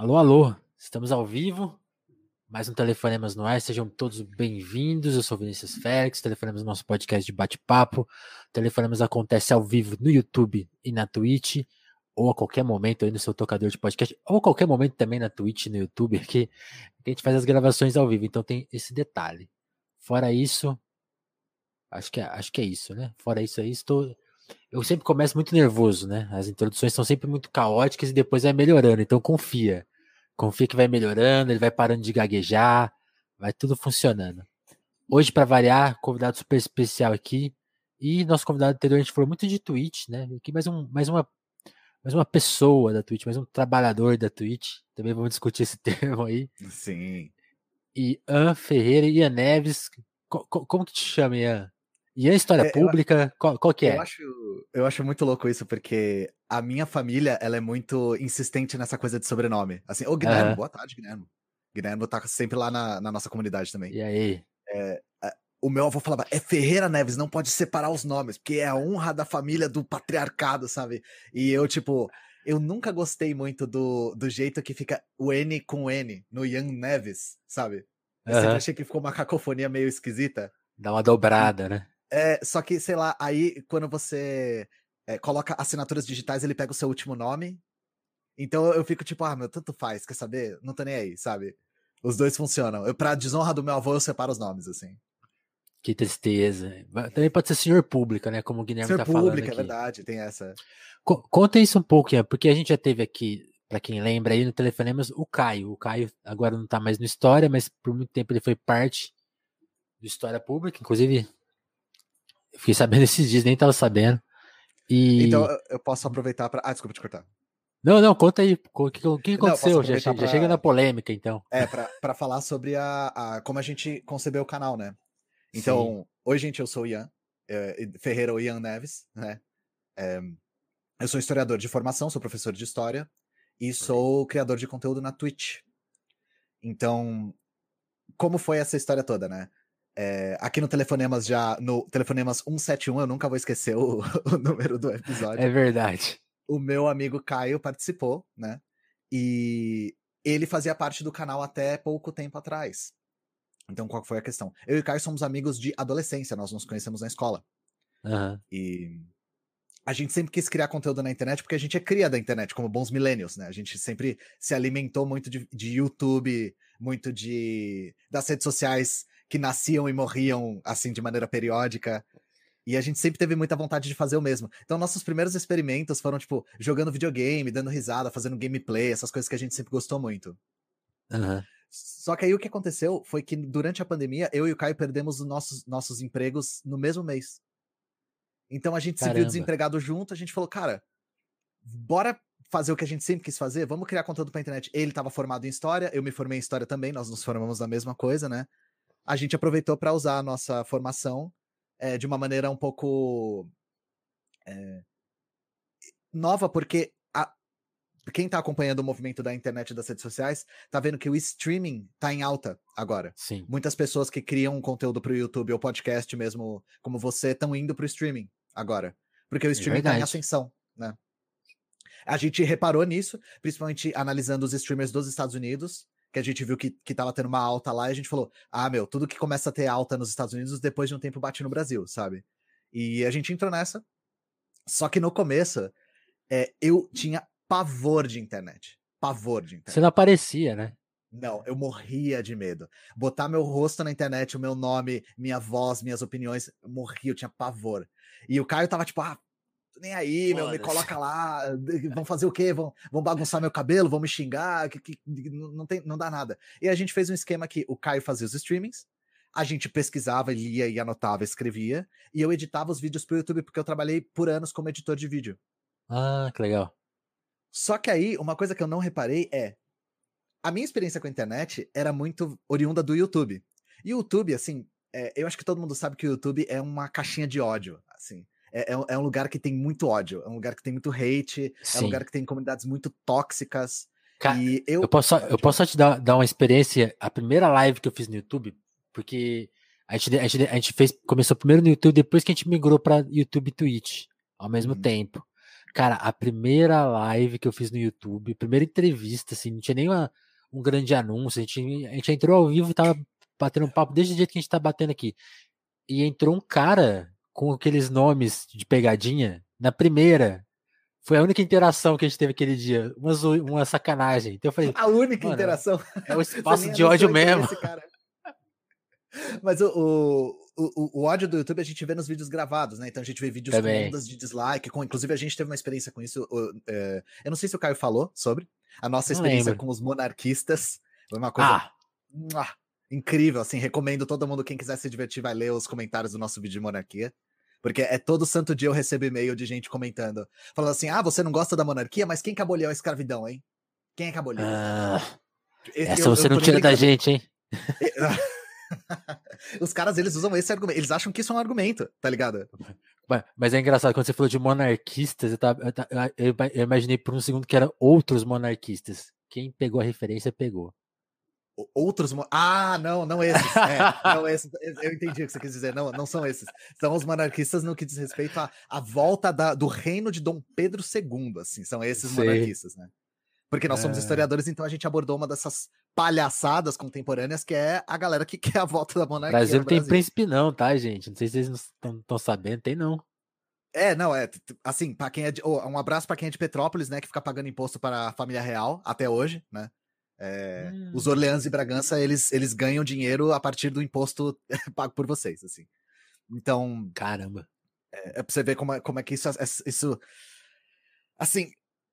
Alô, alô, estamos ao vivo. Mais um Telefonemas no ar, sejam todos bem-vindos. Eu sou Vinícius Félix, Telefonemas nosso podcast de bate-papo. Telefonemas acontece ao vivo no YouTube e na Twitch, ou a qualquer momento aí no seu tocador de podcast, ou a qualquer momento também na Twitch no YouTube, que a gente faz as gravações ao vivo, então tem esse detalhe. Fora isso, acho que, é, acho que é isso, né? Fora isso aí, estou eu sempre começo muito nervoso, né? As introduções são sempre muito caóticas e depois vai melhorando. Então confia. Confia que vai melhorando, ele vai parando de gaguejar, vai tudo funcionando. Hoje, para variar, convidado super especial aqui. E nosso convidado anterior, a gente falou muito de Twitch, né? Aqui mais, um, mais, uma, mais uma pessoa da Twitch, mais um trabalhador da Twitch. Também vamos discutir esse termo aí. Sim. E Ian Ferreira e Ian Neves. Co como que te chama, Ian? E a história é, pública, qual, qual, que é? Eu acho, eu acho muito louco isso, porque a minha família, ela é muito insistente nessa coisa de sobrenome. Assim, ô Guilherme, uhum. boa tarde, Guilherme. Guilherme tá sempre lá na, na nossa comunidade também. E aí? É, o meu avô falava, é Ferreira Neves, não pode separar os nomes, porque é a honra da família do patriarcado, sabe? E eu, tipo, eu nunca gostei muito do, do jeito que fica o N com N no Ian Neves, sabe? Eu uhum. sempre achei que ficou uma cacofonia meio esquisita. Dá uma dobrada, né? É, só que, sei lá, aí quando você é, coloca assinaturas digitais, ele pega o seu último nome. Então eu fico tipo, ah, meu, tanto faz, quer saber? Não tô nem aí, sabe? Os dois funcionam. Eu, pra desonra do meu avô, eu separo os nomes, assim. Que tristeza. Também pode ser senhor pública, né? Como o Guilherme senhor tá falando. Senhor pública, é verdade, tem essa. conta isso um pouco, Ian, porque a gente já teve aqui, para quem lembra aí no Telefonemas, o Caio. O Caio agora não tá mais no História, mas por muito tempo ele foi parte do História Pública, inclusive Fiquei sabendo esses dias, nem tava sabendo. E... Então eu posso aproveitar para. Ah, desculpa te cortar. Não, não, conta aí. O que, que aconteceu? Não, já, pra... já, chega na polêmica, então. É, para falar sobre a, a, como a gente concebeu o canal, né? Então, Sim. oi, gente, eu sou o Ian, é, Ferreira ou Ian Neves, né? É, eu sou historiador de formação, sou professor de história e sou criador de conteúdo na Twitch. Então, como foi essa história toda, né? É, aqui no Telefonemas já, no Telefonemas 171, eu nunca vou esquecer o, o, número do episódio. É verdade. O meu amigo Caio participou, né? E ele fazia parte do canal até pouco tempo atrás. Então, qual foi a questão? Eu e o Caio somos amigos de adolescência, nós nos conhecemos na escola. Uhum. E a gente sempre quis criar conteúdo na internet porque a gente é cria da internet, como bons millennials, né? A gente sempre se alimentou muito de, de YouTube, muito de das redes sociais que nasciam e morriam assim de maneira periódica. E a gente sempre teve muita vontade de fazer o mesmo. Então, nossos primeiros experimentos foram, tipo, jogando videogame, dando risada, fazendo gameplay, essas coisas que a gente sempre gostou muito. Uhum. Só que aí o que aconteceu foi que durante a pandemia, eu e o Caio perdemos os nossos, nossos empregos no mesmo mês. Então a gente Caramba. se viu desempregado junto, a gente falou, cara, bora fazer o que a gente sempre quis fazer, vamos criar conteúdo pra internet. Ele estava formado em história, eu me formei em história também, nós nos formamos na mesma coisa, né? A gente aproveitou para usar a nossa formação é, de uma maneira um pouco é, nova, porque a, quem está acompanhando o movimento da internet e das redes sociais está vendo que o streaming está em alta agora. Sim. Muitas pessoas que criam conteúdo para o YouTube ou podcast mesmo, como você, estão indo para o streaming agora. Porque o é streaming está é em ascensão, né? A gente reparou nisso, principalmente analisando os streamers dos Estados Unidos, que a gente viu que, que tava tendo uma alta lá e a gente falou: ah, meu, tudo que começa a ter alta nos Estados Unidos, depois de um tempo bate no Brasil, sabe? E a gente entrou nessa. Só que no começo, é, eu tinha pavor de internet. Pavor de internet. Você não aparecia, né? Não, eu morria de medo. Botar meu rosto na internet, o meu nome, minha voz, minhas opiniões, eu morria, eu tinha pavor. E o Caio tava tipo, ah, nem aí, meu, me coloca lá, vão fazer o quê? Vão, vão bagunçar meu cabelo, vão me xingar, que, que, não, tem, não dá nada. E a gente fez um esquema que o Caio fazia os streamings, a gente pesquisava, lia e anotava, escrevia, e eu editava os vídeos pro YouTube, porque eu trabalhei por anos como editor de vídeo. Ah, que legal. Só que aí, uma coisa que eu não reparei é, a minha experiência com a internet era muito oriunda do YouTube. E o YouTube, assim, é, eu acho que todo mundo sabe que o YouTube é uma caixinha de ódio, assim é, é, é, um lugar que tem muito ódio, é um lugar que tem muito hate, Sim. é um lugar que tem comunidades muito tóxicas. Cara, e eu, eu posso, eu posso só te dar, dar uma experiência. A primeira live que eu fiz no YouTube, porque a gente, a gente, a gente fez, começou primeiro no YouTube, depois que a gente migrou para YouTube e Twitch ao mesmo uhum. tempo. Cara, a primeira live que eu fiz no YouTube, primeira entrevista, assim, não tinha nem uma, um grande anúncio, a gente, a gente entrou ao vivo e tava batendo um papo desde o jeito que a gente tá batendo aqui. E entrou um cara com aqueles nomes de pegadinha na primeira. Foi a única interação que a gente teve aquele dia. Uma, uma sacanagem. Então eu falei. A única interação. É o espaço de ódio mesmo. Mas o, o, o, o, ódio do YouTube a gente vê nos vídeos gravados, né? Então a gente vê vídeos Também. com ondas de dislike, com, inclusive a gente teve uma experiência com isso. É, eu não sei se o Caio falou sobre a nossa experiência com os monarquistas. Foi uma coisa ah. Incrível, assim. Recomendo todo mundo, quem quiser se divertir, vai ler os comentários do nosso vídeo de monarquia. Porque é todo santo dia eu recebo e-mail de gente comentando, falando assim: ah, você não gosta da monarquia, mas quem que aboliu a escravidão, hein? Quem é que aboliu? Ah, essa eu, você eu não tira da gente, hein? Os caras, eles usam esse argumento. Eles acham que isso é um argumento, tá ligado? Mas é engraçado, quando você falou de monarquistas, eu, tava, eu, eu imaginei por um segundo que eram outros monarquistas. Quem pegou a referência, pegou. Outros. Ah, não, não esses. É, não esses. Eu entendi o que você quis dizer. Não, não são esses. São os monarquistas no que diz respeito à, à volta da, do reino de Dom Pedro II, assim. São esses Sei. monarquistas, né? Porque nós somos é... historiadores, então a gente abordou uma dessas palhaçadas contemporâneas que é a galera que quer a volta da monarquia. Brasil não tem príncipe, não, tá, gente? Não sei se vocês estão sabendo, tem não. É, não, é assim, para quem é de, oh, um abraço para quem é de Petrópolis, né, que fica pagando imposto para a família real até hoje, né? É, hum. Os Orleans e Bragança, eles, eles ganham dinheiro a partir do imposto pago por vocês, assim. Então. Caramba. É, é pra você ver como é, como é que isso. É, isso assim,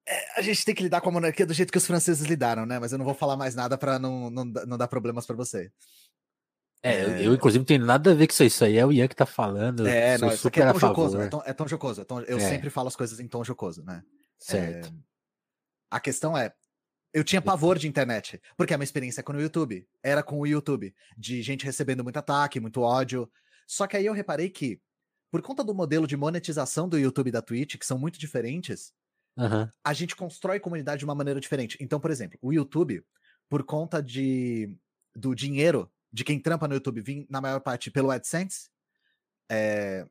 é, a gente tem que lidar com a monarquia do jeito que os franceses lidaram, né? Mas eu não vou falar mais nada para não, não, não dar problemas para você. É, eu, eu, inclusive não tenho nada a ver com isso. Isso aí é o Ian que tá falando. É, não, isso aqui é tão jocoso. É tão, é tão jocoso. É tão, eu sempre falo as coisas em tom jocoso, né? Certo. a questão é, eu tinha pavor de internet, porque a minha experiência com o YouTube era com o YouTube, de gente recebendo muito ataque, muito ódio. Só que aí eu reparei que, por conta do modelo de monetização do YouTube e da Twitch, que são muito diferentes, uhum. a gente constrói comunidade de uma maneira diferente. Então, por exemplo, o YouTube, por conta de do dinheiro de quem trampa no YouTube vir, na maior parte, pelo AdSense, é,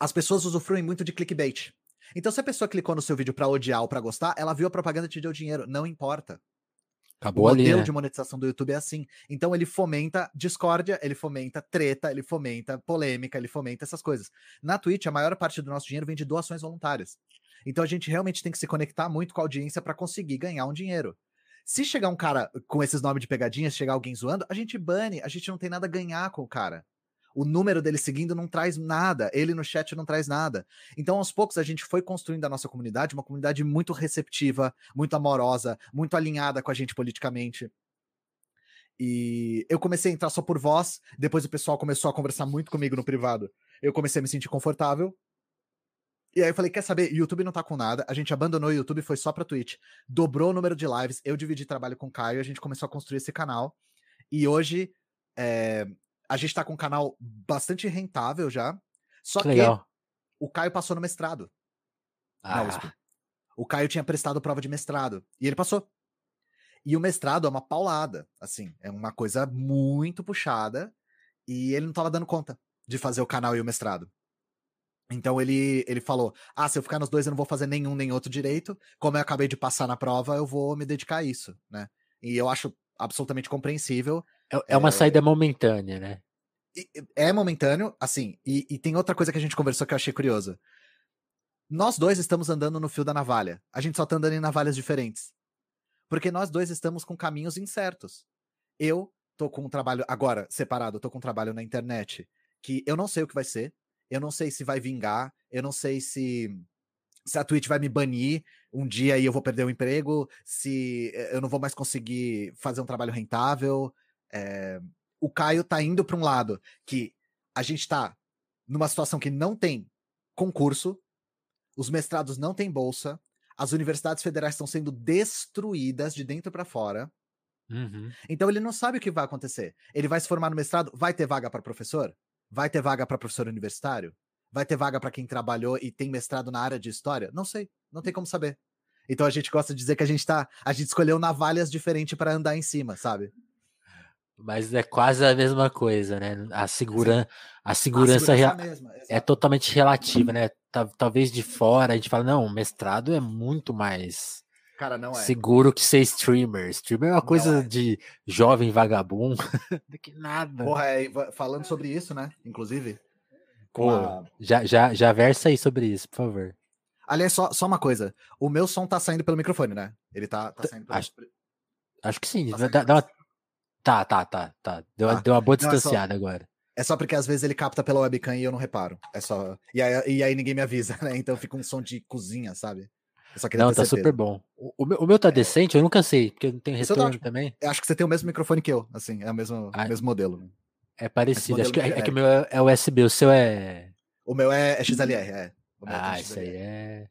as pessoas usufruem muito de clickbait. Então, se a pessoa clicou no seu vídeo para odiar ou para gostar, ela viu a propaganda e te deu dinheiro. Não importa. Acabou o modelo ali, né? de monetização do YouTube é assim. Então ele fomenta discórdia, ele fomenta treta, ele fomenta polêmica, ele fomenta essas coisas. Na Twitch, a maior parte do nosso dinheiro vem de doações voluntárias. Então a gente realmente tem que se conectar muito com a audiência para conseguir ganhar um dinheiro. Se chegar um cara com esses nomes de pegadinha, se chegar alguém zoando, a gente bane, a gente não tem nada a ganhar com o cara o número dele seguindo não traz nada, ele no chat não traz nada. Então, aos poucos, a gente foi construindo a nossa comunidade, uma comunidade muito receptiva, muito amorosa, muito alinhada com a gente politicamente. E eu comecei a entrar só por voz, depois o pessoal começou a conversar muito comigo no privado. Eu comecei a me sentir confortável. E aí eu falei, quer saber, YouTube não tá com nada, a gente abandonou o YouTube, foi só pra Twitch. Dobrou o número de lives, eu dividi trabalho com o Caio, a gente começou a construir esse canal. E hoje, é, a gente tá com um canal bastante rentável já. Só que, o Caio passou no mestrado. Ah. O Caio tinha prestado prova de mestrado. E ele passou. E o mestrado é uma paulada, assim, é uma coisa muito puxada. E ele não tava dando conta de fazer o canal e o mestrado. Então ele, ele falou: Ah, se eu ficar nos dois, eu não vou fazer nenhum nem outro direito. Como eu acabei de passar na prova, eu vou me dedicar a isso, né? E eu acho absolutamente compreensível. É, é uma é... saída momentânea, né? É momentâneo, assim, e, e, tem outra coisa que a gente conversou que eu achei curioso. Nós dois estamos andando no fio da navalha. A gente só tá andando em navalhas diferentes. Porque nós dois estamos com caminhos incertos. Eu tô com um trabalho, agora, separado, eu tô com um trabalho na internet que eu não sei o que vai ser. Eu não sei se vai vingar. Eu não sei se se a Twitch vai me banir um dia e eu vou perder o emprego, se eh, eu não vou mais conseguir fazer um trabalho rentável. É... O Caio tá indo para um lado que a gente tá numa situação que não tem concurso, os mestrados não têm bolsa, as universidades federais estão sendo destruídas de dentro para fora. Uhum. Então ele não sabe o que vai acontecer. Ele vai se formar no mestrado, vai ter vaga para professor? Vai ter vaga para professor universitário? Vai ter vaga para quem trabalhou e tem mestrado na área de história? Não sei, não tem como saber. Então a gente gosta de dizer que a gente tá, a gente escolheu navalhas diferentes para andar em cima, sabe? Mas é quase a mesma coisa, né? A, a segurança, a segurança é, é totalmente relativa, né? Talvez de fora a gente fala, não, mestrado é muito mais Cara, não é. seguro que ser streamer. Streamer é uma coisa é. de jovem vagabundo, do que nada. Porra, é, falando sobre isso, né? Inclusive. Pô, a... já, já, já versa aí sobre isso, por favor. Aliás, só, só uma coisa. O meu som tá saindo pelo microfone, né? Ele tá, tá saindo pelo... Acho, acho que sim. Tá, dá, dá uma... tá, tá, tá, tá. Deu, ah, deu uma boa distanciada é só... agora. É só porque às vezes ele capta pela webcam e eu não reparo. É só. E aí, e aí ninguém me avisa, né? Então fica um som de cozinha, sabe? não, tá certeza. super bom. O, o, meu, o meu tá é. decente, eu nunca sei, porque não tem retorno também. Eu acho que você tem o mesmo microfone que eu, assim, é o mesmo, ah, mesmo modelo. É parecido, acho que, é, é, que o meu é, é USB, o seu é. O meu é, é XLR, é. ah, isso aí é.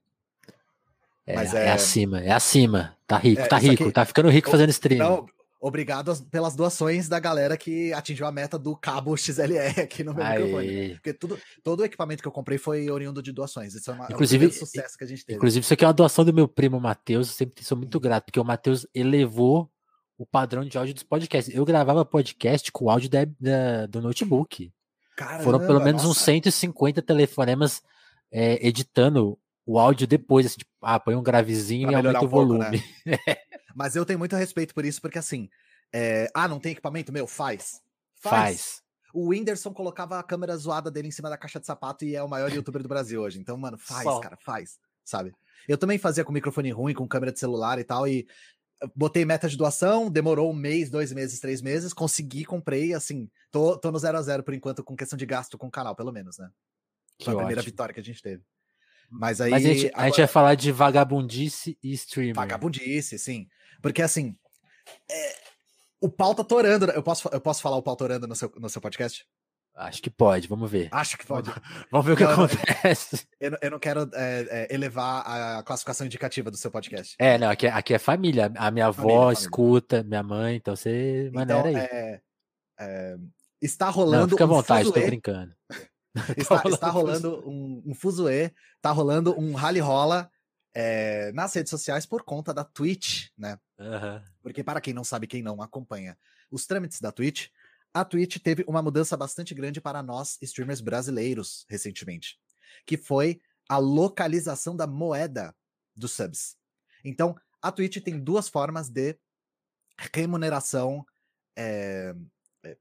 É, Mas é... é acima, é acima. Tá rico, é, tá rico, aqui... tá ficando rico fazendo stream. Não, obrigado pelas doações da galera que atingiu a meta do cabo XLR aqui no meu Aê. microfone. Porque tudo, todo o equipamento que eu comprei foi oriundo de doações. Isso é, uma, inclusive, é um sucesso que a gente teve. Inclusive, isso aqui é uma doação do meu primo Matheus. Eu sempre sou muito grato, porque o Matheus elevou o padrão de áudio dos podcasts. Eu gravava podcast com áudio da, da, do notebook. Caramba, Foram pelo menos nossa. uns 150 telefonemas é, editando o áudio depois, assim, tipo, ah, põe um gravezinho e aumenta um o pouco, né? volume. Né? Mas eu tenho muito respeito por isso, porque assim, é... ah, não tem equipamento? Meu, faz. Faz. faz. O Whindersson colocava a câmera zoada dele em cima da caixa de sapato e é o maior youtuber do Brasil hoje. Então, mano, faz, Só. cara, faz, sabe? Eu também fazia com microfone ruim, com câmera de celular e tal, e botei meta de doação, demorou um mês, dois meses, três meses, consegui, comprei, assim, tô, tô no zero a zero por enquanto com questão de gasto com o canal, pelo menos, né? Foi a primeira vitória que a gente teve. Mas aí. Mas a, gente, agora... a gente vai falar de vagabundice e streamer. Vagabundice, sim. Porque assim. É... O pau tá torando. Né? Eu posso, eu posso falar o pau torando no seu, no seu podcast? Acho que pode, vamos ver. Acho que pode. vamos ver o que acontece. Eu, eu não quero é, é, elevar a classificação indicativa do seu podcast. É, não, aqui, é, aqui é família. A minha família, avó família. escuta, minha mãe, então você maneira então, aí. É, é, está rolando. Não, fica à vontade, tô brincando. está, está rolando um, um fuzuê, está rolando um rally rola é, nas redes sociais por conta da Twitch, né? Uhum. Porque para quem não sabe, quem não acompanha os trâmites da Twitch, a Twitch teve uma mudança bastante grande para nós, streamers brasileiros, recentemente, que foi a localização da moeda dos subs. Então, a Twitch tem duas formas de remuneração é,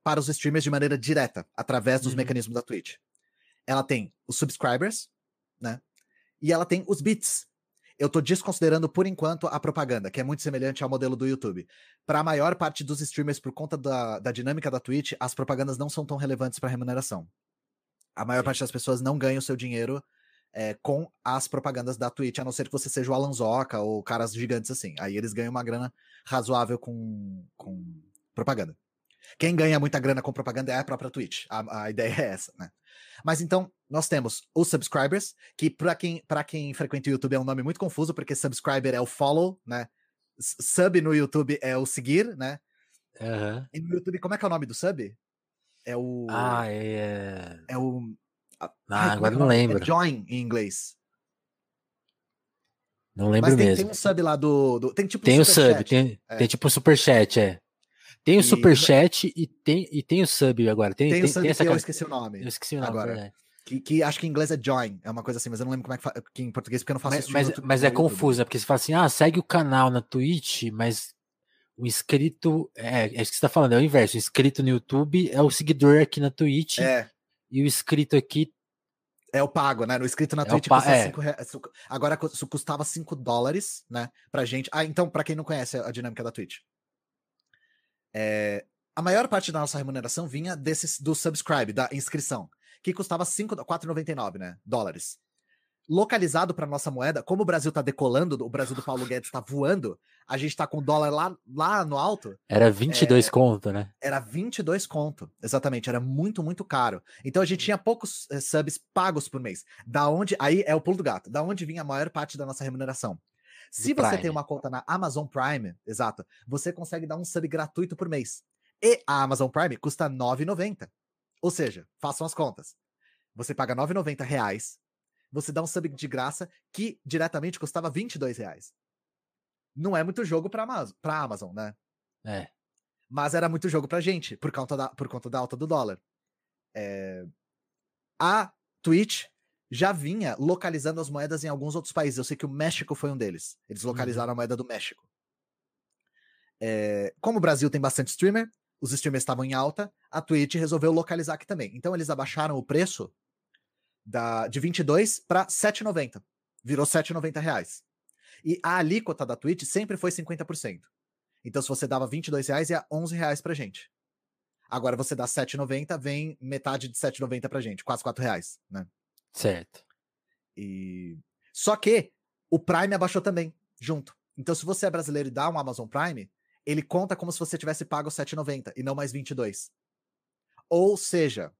para os streamers de maneira direta, através dos uhum. mecanismos da Twitch ela tem os subscribers, né? E ela tem os bits. Eu tô desconsiderando por enquanto a propaganda, que é muito semelhante ao modelo do YouTube. Para a maior parte dos streamers, por conta da, da dinâmica da Twitch, as propagandas não são tão relevantes para remuneração. A maior Sim. parte das pessoas não ganha o seu dinheiro é, com as propagandas da Twitch, a não ser que você seja o Alan Zoca ou caras gigantes assim. Aí eles ganham uma grana razoável com, com propaganda. Quem ganha muita grana com propaganda é a própria Twitch. A, a ideia é essa, né? Mas então, nós temos os subscribers, que para quem, pra quem frequenta o YouTube é um nome muito confuso, porque subscriber é o follow, né? Sub no YouTube é o seguir, né? Uhum. E no YouTube, como é que é o nome do sub? É o. Ah, é. É o. Ah, Ai, agora é não é lembro. É join em inglês. Não lembro Mas tem, mesmo. Tem um sub lá do. do tem tipo tem o sub, tem, é. tem tipo superchat, é. Tem o superchat e tem, e tem o sub agora. Tem, tem, tem o sub tem essa que eu esqueci o nome. Eu esqueci o nome agora. Que, que, acho que em inglês é join, é uma coisa assim, mas eu não lembro como é que, fala, que em português, porque eu não faço mas, isso. Mas, mas é confusa, porque você fala assim, ah, segue o canal na Twitch, mas o inscrito, é, é isso que você tá falando, é o inverso, o inscrito no YouTube é o seguidor aqui na Twitch, é. e o inscrito aqui é o pago, né? No inscrito na é Twitch custa é. reais. Agora custava 5 dólares, né? Pra gente. Ah, então, pra quem não conhece a dinâmica da Twitch. É, a maior parte da nossa remuneração vinha desse, do subscribe, da inscrição, que custava 4,99 né, dólares. Localizado para nossa moeda, como o Brasil está decolando, o Brasil do Paulo Guedes está voando, a gente está com o dólar lá, lá no alto. Era 22 é, conto, né? Era 22 conto, exatamente, era muito, muito caro. Então a gente tinha poucos eh, subs pagos por mês. Da onde, aí é o pulo do gato, da onde vinha a maior parte da nossa remuneração. Se você Prime. tem uma conta na Amazon Prime, exato, você consegue dar um sub gratuito por mês. E a Amazon Prime custa R$ 9,90. Ou seja, façam as contas. Você paga 9,90 reais, você dá um sub de graça que diretamente custava 22 reais. Não é muito jogo para Amazon, Amazon, né? É. Mas era muito jogo pra gente, por conta da, por conta da alta do dólar. É... A Twitch já vinha localizando as moedas em alguns outros países. Eu sei que o México foi um deles. Eles uhum. localizaram a moeda do México. É... Como o Brasil tem bastante streamer, os streamers estavam em alta, a Twitch resolveu localizar aqui também. Então eles abaixaram o preço da, de 22 para 7,90. Virou 7,90 reais. E a alíquota da Twitch sempre foi 50%. Então, se você dava 22 reais, ia 11 reais pra gente. Agora você dá 7,90, vem metade de 7,90 pra gente, quase 4 reais, né? Certo. E... Só que o Prime abaixou também, junto. Então, se você é brasileiro e dá um Amazon Prime, ele conta como se você tivesse pago 7,90 e não mais 22. Ou seja,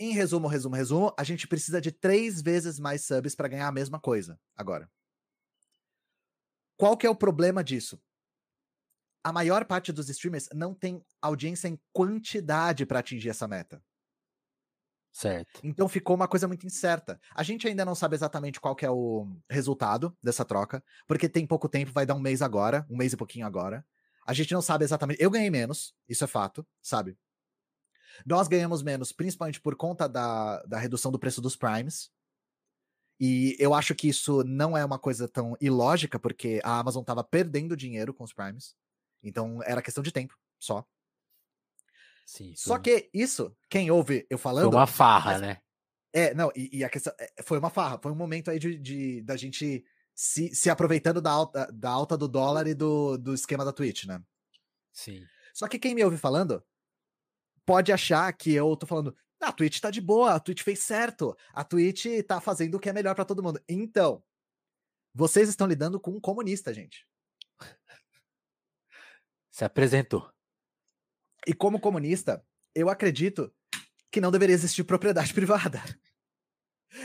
em resumo, resumo, resumo, a gente precisa de três vezes mais subs para ganhar a mesma coisa agora. Qual que é o problema disso? A maior parte dos streamers não tem audiência em quantidade para atingir essa meta. Certo. Então ficou uma coisa muito incerta. A gente ainda não sabe exatamente qual é o resultado dessa troca, porque tem pouco tempo, vai dar um mês agora, um mês e pouquinho agora. A gente não sabe exatamente. Eu ganhei menos, isso é fato, sabe? Nós ganhamos menos, principalmente por conta da, da redução do preço dos primes. E eu acho que isso não é uma coisa tão ilógica, porque a Amazon estava perdendo dinheiro com os Primes. Então era questão de tempo só. Sim, Só que isso, quem ouve eu falando. Foi uma farra, mas, né? É, não, e, e, a questão. É, foi uma farra. Foi um momento aí de, de da gente se, se aproveitando da alta, da alta do dólar e do, do esquema da Twitch, né? Sim. Só que quem me ouve falando pode achar que eu tô falando, a Twitch tá de boa, a Twitch fez certo, a Twitch tá fazendo o que é melhor para todo mundo. Então, vocês estão lidando com um comunista, gente. Se apresentou. E como comunista, eu acredito que não deveria existir propriedade privada.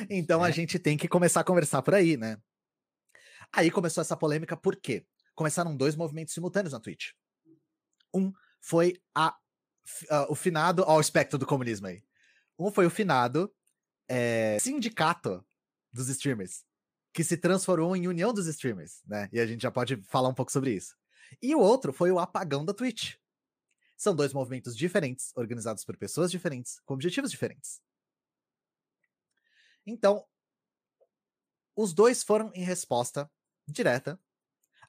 Então é. a gente tem que começar a conversar por aí, né? Aí começou essa polêmica, por quê? Começaram dois movimentos simultâneos na Twitch. Um foi a, uh, o finado. Ó, o espectro do comunismo aí. Um foi o finado é, sindicato dos streamers, que se transformou em união dos streamers, né? E a gente já pode falar um pouco sobre isso. E o outro foi o apagão da Twitch. São dois movimentos diferentes, organizados por pessoas diferentes, com objetivos diferentes. Então, os dois foram em resposta direta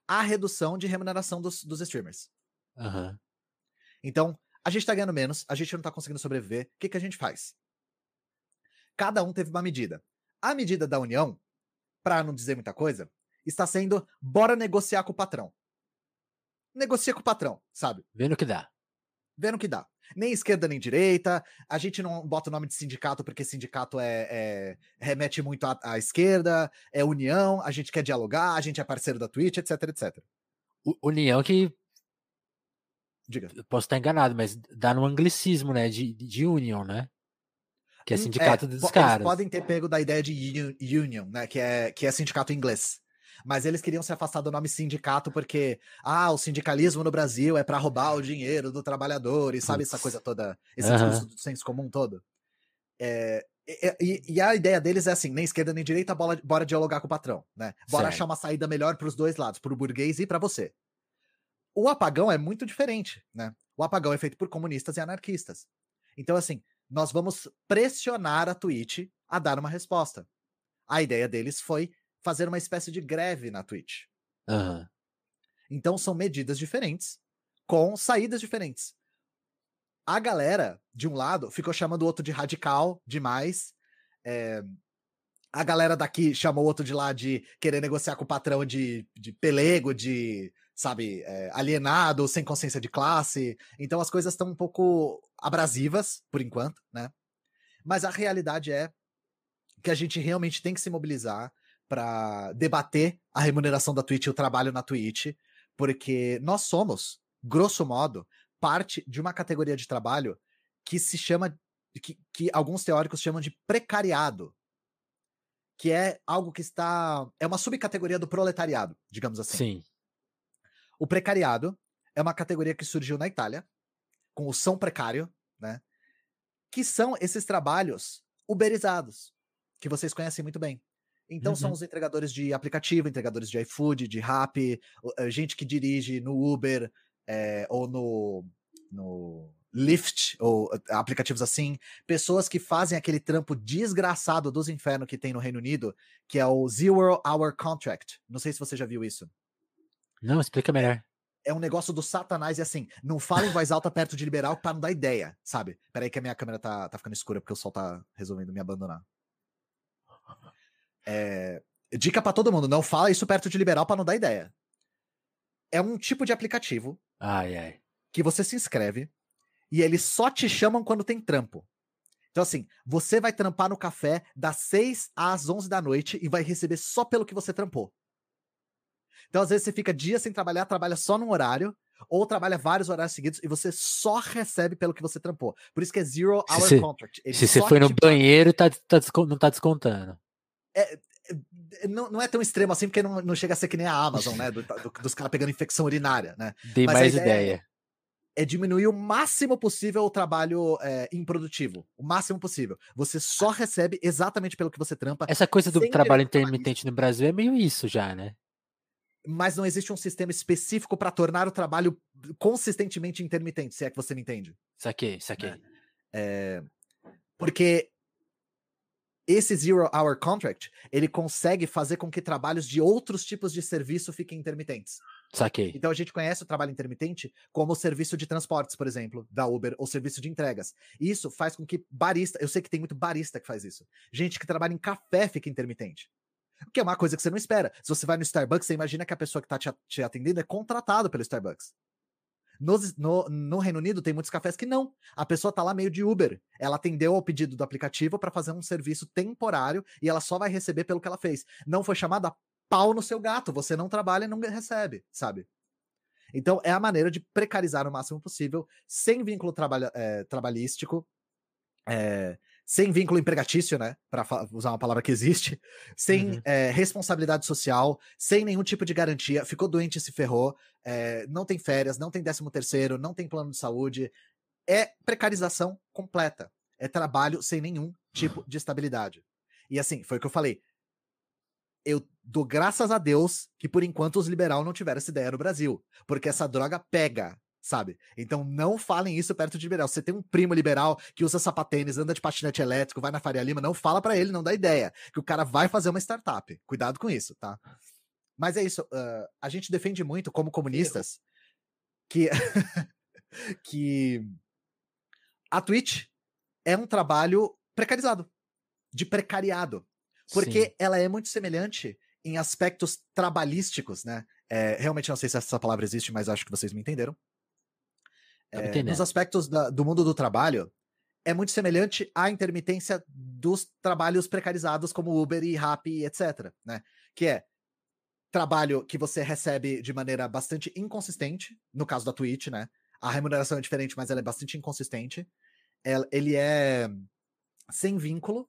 à redução de remuneração dos, dos streamers. Uhum. Então, a gente tá ganhando menos, a gente não tá conseguindo sobreviver. O que, que a gente faz? Cada um teve uma medida. A medida da União, para não dizer muita coisa, está sendo bora negociar com o patrão. Negocia com o patrão, sabe? Vendo o que dá. Vendo o que dá. Nem esquerda nem direita. A gente não bota o nome de sindicato porque sindicato é, é remete muito à, à, esquerda, é união, a gente quer dialogar, a gente é parceiro da Twitch, etc, etc. União que Diga. posso estar enganado, mas dá no anglicismo, né? De, de union, né? Que é hum, sindicato é, dos caras. Eles podem ter pego da ideia de union, né? Que é, que é sindicato em inglês. Mas eles queriam se afastar do nome sindicato porque, ah, o sindicalismo no Brasil é para roubar o dinheiro do trabalhador, e sabe essa coisa toda, esse uhum. discurso do senso comum todo? É, e, e, a ideia deles é assim, nem esquerda nem direita, bora, bora dialogar com o patrão, né? Bora certo. achar uma saída melhor para os dois lados, para o burguês e para você. O apagão é muito diferente, né? O apagão é feito por comunistas e anarquistas. Então, assim, nós vamos pressionar a Twitch a dar uma resposta. A ideia deles foi fazer uma espécie de greve na Twitch. Uhum. Então, são medidas diferentes, com saídas diferentes. A galera, de um lado, ficou chamando o outro de radical demais. É... A galera daqui chamou o outro de lá de querer negociar com o patrão de, de pelego, de sabe, é, alienado, sem consciência de classe. Então as coisas estão um pouco abrasivas, por enquanto, né? Mas a realidade é que a gente realmente tem que se mobilizar para debater a remuneração da Twitch e o trabalho na Twitch, porque nós somos, grosso modo, parte de uma categoria de trabalho que se chama, que, que alguns teóricos chamam de precariado, que é algo que está, é uma subcategoria do proletariado, digamos assim. Sim. O precariado é uma categoria que surgiu na Itália, com o São Precário, né? Que são esses trabalhos uberizados, que vocês conhecem muito bem. Então uhum. são os entregadores de aplicativo, entregadores de iFood, de Rappi, eh, gente que dirige no Uber, é, ou no, no Lyft, ou aplicativos assim, pessoas que fazem aquele trampo desgraçado dos infernos que tem no Reino Unido, que é o Zero Hour Contract. Não sei se você já viu isso. Não, explica melhor. É, é um negócio do satanás e assim, não fala em voz alta perto de liberal para não dar ideia, sabe? Peraí que a minha câmera tá, tá ficando escura porque o sol tá resolvendo me abandonar. É, dica para todo mundo, não fala isso perto de liberal para não dar ideia. É um tipo de aplicativo ai, ai. que você se inscreve, e eles só te chamam quando tem trampo. Então, assim, você vai trampar no café das 6 às 11 da noite e vai receber só pelo que você trampou. Então, às vezes, você fica dias sem trabalhar, trabalha só num horário, ou trabalha vários horários seguidos e você só recebe pelo que você trampou. Por isso que é zero hour se, contract. Ele se você foi no banheiro, tá, tá, não tá descontando. É, é, não, não é tão extremo assim, porque não, não chega a ser que nem a Amazon, né? Do, do, dos caras pegando infecção urinária, né? Dei Mas mais ideia. ideia é diminuir o máximo possível o trabalho é, improdutivo. O máximo possível. Você só recebe exatamente pelo que você trampa. Essa coisa do trabalho intermitente no Brasil é meio isso já, né? Mas não existe um sistema específico para tornar o trabalho consistentemente intermitente, se é que você me entende. Saquei, saquei. É, é, porque esse Zero Hour Contract, ele consegue fazer com que trabalhos de outros tipos de serviço fiquem intermitentes. Saquei. Então a gente conhece o trabalho intermitente como o serviço de transportes, por exemplo, da Uber, ou serviço de entregas. Isso faz com que barista, eu sei que tem muito barista que faz isso. Gente que trabalha em café fica intermitente. O que é uma coisa que você não espera. Se você vai no Starbucks, você imagina que a pessoa que está te, te atendendo é contratada pelo Starbucks. No, no, no, Reino Unido tem muitos cafés que não. A pessoa tá lá meio de Uber. Ela atendeu ao pedido do aplicativo para fazer um serviço temporário e ela só vai receber pelo que ela fez. Não foi chamada pau no seu gato. Você não trabalha e não recebe, sabe? Então é a maneira de precarizar o máximo possível, sem vínculo trabalha, é, trabalhístico, é, sem vínculo empregatício, né? Para usar uma palavra que existe, sem uhum. é, responsabilidade social, sem nenhum tipo de garantia. Ficou doente e se ferrou, é, não tem férias, não tem décimo terceiro, não tem plano de saúde. É precarização completa. É trabalho sem nenhum tipo de estabilidade. E assim, foi o que eu falei. Eu dou graças a Deus que por enquanto os liberal não tiveram essa ideia no Brasil, porque essa droga pega sabe? Então não falem isso perto de liberal. Você tem um primo liberal que usa sapatênis, anda de patinete elétrico, vai na Faria Lima, não fala para ele, não dá ideia, que o cara vai fazer uma startup. Cuidado com isso, tá? Mas é isso, uh, a gente defende muito como comunistas que que a Twitch é um trabalho precarizado, de precariado, porque Sim. ela é muito semelhante em aspectos trabalhísticos, né? É, realmente não sei se essa palavra existe, mas acho que vocês me entenderam. É, nos aspectos da, do mundo do trabalho, é muito semelhante à intermitência dos trabalhos precarizados como Uber e Rappi, etc. Né? Que é trabalho que você recebe de maneira bastante inconsistente, no caso da Twitch, né? A remuneração é diferente, mas ela é bastante inconsistente. Ele é sem vínculo.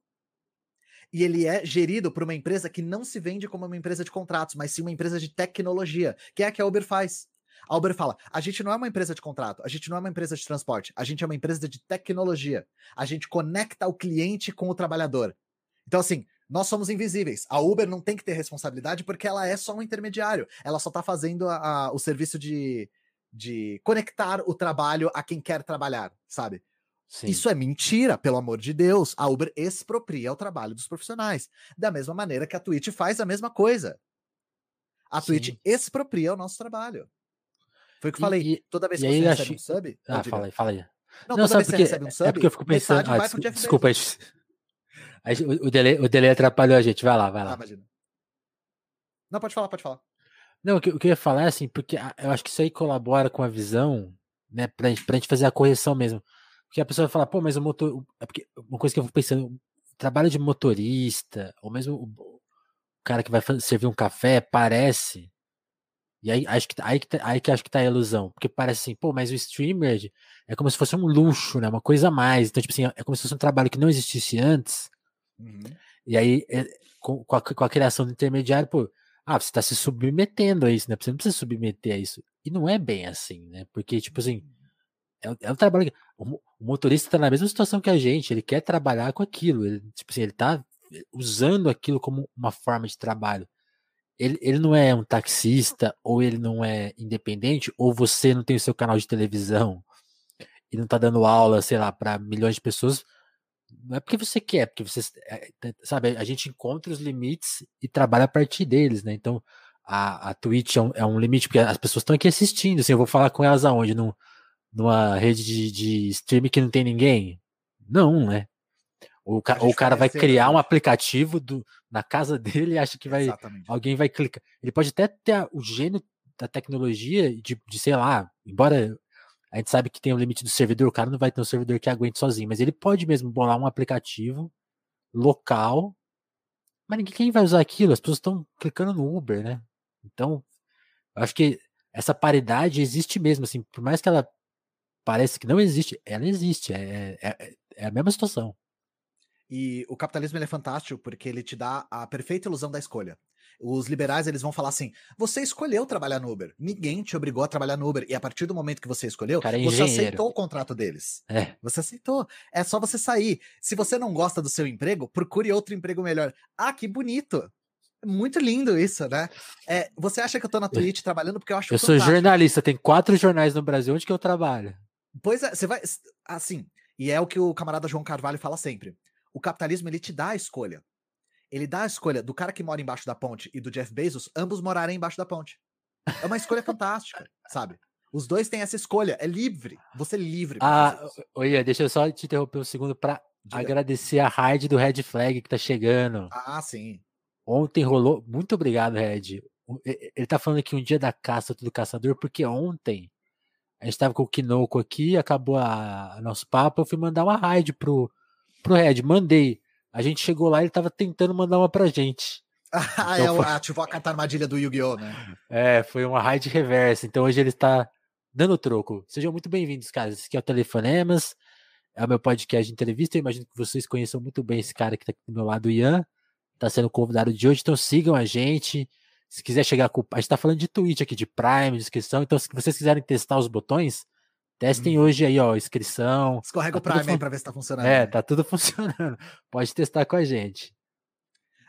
E ele é gerido por uma empresa que não se vende como uma empresa de contratos, mas sim uma empresa de tecnologia, que é a que a Uber faz. A Uber fala: a gente não é uma empresa de contrato, a gente não é uma empresa de transporte, a gente é uma empresa de tecnologia. A gente conecta o cliente com o trabalhador. Então, assim, nós somos invisíveis. A Uber não tem que ter responsabilidade porque ela é só um intermediário. Ela só está fazendo a, a, o serviço de, de conectar o trabalho a quem quer trabalhar, sabe? Sim. Isso é mentira, pelo amor de Deus. A Uber expropria o trabalho dos profissionais. Da mesma maneira que a Twitch faz a mesma coisa. A Sim. Twitch expropria o nosso trabalho. Foi o que eu falei. E, toda vez que você recebe um sub. Ah, fala aí, fala aí. Não, não toda vez que você recebe um sub. É porque eu fico pensando. Ah, desculpa, desculpa o, delay, o delay atrapalhou a gente. Vai lá, vai lá. Ah, imagina. Não, pode falar, pode falar. Não, o que, o que eu ia falar é assim, porque eu acho que isso aí colabora com a visão, né, pra gente, pra gente fazer a correção mesmo. Porque a pessoa fala, pô, mas o motor. É porque uma coisa que eu fico pensando, o trabalho de motorista, ou mesmo o, o cara que vai servir um café, parece e aí acho que, aí, que, tá, aí que acho que tá a ilusão. Porque parece assim, pô, mas o streamer é como se fosse um luxo, né? Uma coisa a mais. Então, tipo assim, é como se fosse um trabalho que não existisse antes. Uhum. E aí, é, com, com, a, com, a, criação do intermediário, pô, ah, você tá se submetendo a isso, né? Você não precisa submeter a isso. E não é bem assim, né? Porque, tipo assim, é, é um trabalho. O, o motorista tá na mesma situação que a gente, ele quer trabalhar com aquilo. Ele, tipo assim, ele tá usando aquilo como uma forma de trabalho. Ele, ele não é um taxista, ou ele não é independente, ou você não tem o seu canal de televisão e não tá dando aula, sei lá, para milhões de pessoas, não é porque você quer, é porque você, é, sabe, a gente encontra os limites e trabalha a partir deles, né? Então, a, a Twitch é um, é um limite, porque as pessoas estão aqui assistindo, assim, eu vou falar com elas aonde? Num, numa rede de, de streaming que não tem ninguém? Não, né? Ou o cara vai criar um aplicativo do, na casa dele e acha que vai Exatamente. alguém vai clicar. Ele pode até ter o gênio da tecnologia de, de, sei lá, embora a gente sabe que tem o limite do servidor, o cara não vai ter um servidor que aguente sozinho, mas ele pode mesmo bolar um aplicativo local. Mas ninguém quem vai usar aquilo, as pessoas estão clicando no Uber, né? Então, eu acho que essa paridade existe mesmo, assim, por mais que ela pareça que não existe, ela existe, é, é, é a mesma situação. E o capitalismo é fantástico porque ele te dá a perfeita ilusão da escolha. Os liberais eles vão falar assim: você escolheu trabalhar no Uber, ninguém te obrigou a trabalhar no Uber. E a partir do momento que você escolheu, Cara, é você aceitou o contrato deles. É. Você aceitou. É só você sair. Se você não gosta do seu emprego, procure outro emprego melhor. Ah, que bonito! Muito lindo isso, né? É, você acha que eu tô na Twitch trabalhando porque eu acho Eu fantástico. sou jornalista, tem quatro jornais no Brasil onde que eu trabalho. Pois é, você vai. Assim, e é o que o camarada João Carvalho fala sempre o capitalismo ele te dá a escolha. Ele dá a escolha do cara que mora embaixo da ponte e do Jeff Bezos, ambos morarem embaixo da ponte. É uma escolha fantástica, sabe? Os dois têm essa escolha, é livre. Você é livre. Ah, oi, deixa eu só te interromper um segundo para agradecer a raid do Red Flag que tá chegando. Ah, sim. Ontem rolou. Muito obrigado, Red. Ele tá falando aqui um dia da caça do caçador, porque ontem a gente tava com o Kinoko aqui, acabou a, a nosso papo, eu fui mandar uma raid pro, pro Red, mandei. A gente chegou lá e ele tava tentando mandar uma pra gente. ah, então, é, foi... ativou a carta armadilha do Yu-Gi-Oh, né? É, foi uma raid reversa. Então hoje ele está dando troco. Sejam muito bem-vindos, cara. Esse aqui é o Telefonemas, é o meu podcast de entrevista. Eu imagino que vocês conheçam muito bem esse cara que tá aqui do meu lado, o Ian. Tá sendo convidado de hoje, então sigam a gente. Se quiser chegar com. A gente tá falando de Twitch aqui, de Prime, de inscrição. Então, se vocês quiserem testar os botões, Testem hum. hoje aí, ó, inscrição. Escorrega tá o Prime aí pra ver se tá funcionando. É, tá tudo funcionando. Pode testar com a gente.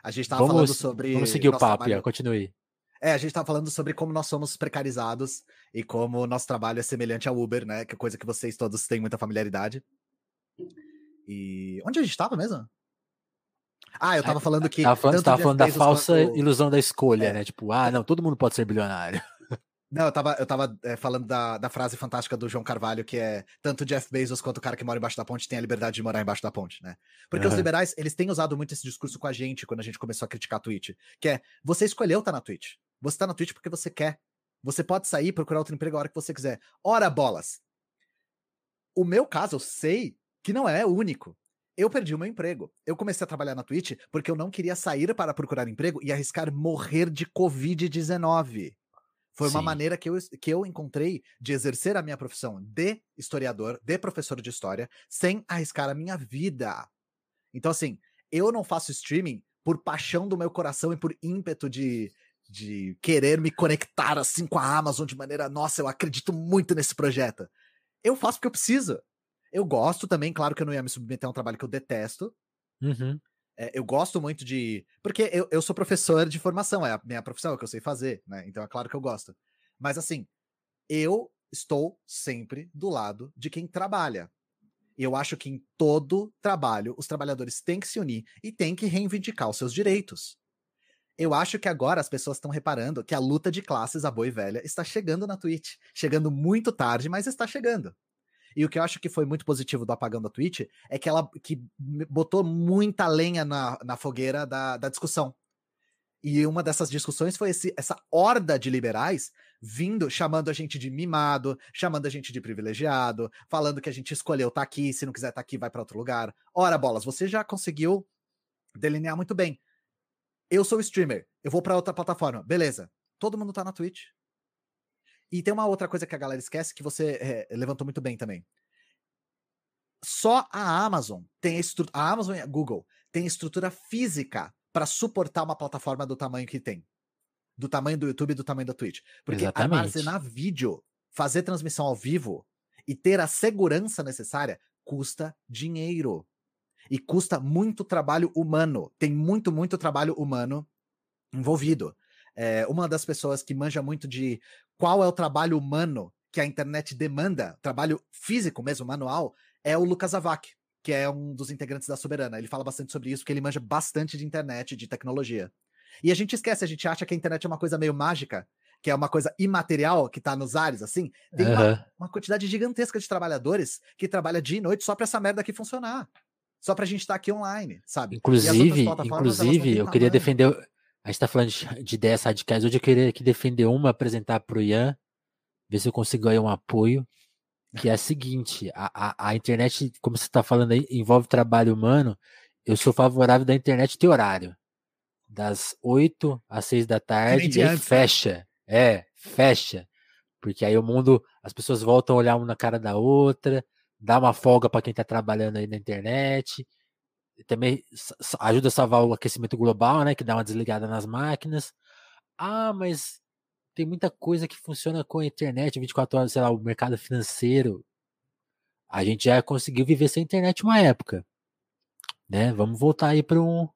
A gente tava vamos, falando sobre. Vamos seguir o papo, trabalho... ó, continue. É, a gente tava falando sobre como nós somos precarizados e como o nosso trabalho é semelhante ao Uber, né? Que é coisa que vocês todos têm muita familiaridade. E. Onde a gente tava mesmo? Ah, eu tava falando que. Tava falando, tava falando da falsa quanto... ilusão da escolha, é. né? Tipo, ah, não, todo mundo pode ser bilionário. Não, eu tava, eu tava é, falando da, da frase fantástica do João Carvalho, que é tanto Jeff Bezos quanto o cara que mora embaixo da ponte tem a liberdade de morar embaixo da ponte, né? Porque uhum. os liberais, eles têm usado muito esse discurso com a gente quando a gente começou a criticar a Twitch, que é, você escolheu estar tá na Twitch. Você tá na Twitch porque você quer. Você pode sair e procurar outro emprego a hora que você quiser. Ora, bolas! O meu caso, eu sei que não é único. Eu perdi o meu emprego. Eu comecei a trabalhar na Twitch porque eu não queria sair para procurar emprego e arriscar morrer de Covid-19. Foi Sim. uma maneira que eu, que eu encontrei de exercer a minha profissão de historiador, de professor de história, sem arriscar a minha vida. Então, assim, eu não faço streaming por paixão do meu coração e por ímpeto de, de querer me conectar assim com a Amazon de maneira, nossa, eu acredito muito nesse projeto. Eu faço porque eu preciso. Eu gosto também, claro que eu não ia me submeter a um trabalho que eu detesto. Uhum. É, eu gosto muito de. Porque eu, eu sou professor de formação, é a minha profissão, é o que eu sei fazer, né? Então é claro que eu gosto. Mas assim, eu estou sempre do lado de quem trabalha. Eu acho que em todo trabalho, os trabalhadores têm que se unir e têm que reivindicar os seus direitos. Eu acho que agora as pessoas estão reparando que a luta de classes, a boa e velha, está chegando na Twitch. Chegando muito tarde, mas está chegando. E o que eu acho que foi muito positivo do apagão da Twitch é que ela que botou muita lenha na, na fogueira da, da discussão. E uma dessas discussões foi esse, essa horda de liberais vindo, chamando a gente de mimado, chamando a gente de privilegiado, falando que a gente escolheu estar tá aqui, se não quiser estar tá aqui, vai para outro lugar. Ora, bolas, você já conseguiu delinear muito bem. Eu sou streamer, eu vou para outra plataforma, beleza. Todo mundo tá na Twitch. E tem uma outra coisa que a galera esquece que você é, levantou muito bem também. Só a Amazon tem a estrutura. A Amazon e a Google tem estrutura física para suportar uma plataforma do tamanho que tem. Do tamanho do YouTube e do tamanho da Twitch. Porque Exatamente. armazenar vídeo, fazer transmissão ao vivo e ter a segurança necessária custa dinheiro. E custa muito trabalho humano. Tem muito, muito trabalho humano envolvido. é, uma das pessoas que manja muito de qual é o trabalho humano que a internet demanda, trabalho físico mesmo, manual, é o Lucas Avac, que é um dos integrantes da Soberana. Ele fala bastante sobre isso, porque ele manja bastante de internet, de tecnologia. E a gente esquece, a gente acha que a internet é uma coisa meio mágica, que é uma coisa imaterial que tá nos ares, assim. Tem uhum. uma, uma, quantidade gigantesca de trabalhadores que trabalha dia e noite só pra essa merda aqui funcionar. Só pra gente estar tá aqui online, sabe? Inclusive, inclusive, eu queria defender. A gente tá falando de, de ideias radicais. Hoje eu queria aqui defender uma, apresentar pro Ian, ver se eu consigo aí um apoio. Que é a seguinte: a, a, a internet, como você tá falando aí, envolve trabalho humano. Eu sou favorável da internet ter horário. Das 8 às 6 da tarde, e né? fecha. É, fecha. Porque aí o mundo, as pessoas voltam a olhar uma na cara da outra, dá uma folga para quem está trabalhando aí na internet. Também ajuda a salvar o aquecimento global, né? Que dá uma desligada nas máquinas. Ah, mas tem muita coisa que funciona com a internet 24 horas, sei lá, o mercado financeiro. A gente já conseguiu viver sem internet uma época. Né? Vamos voltar aí para um.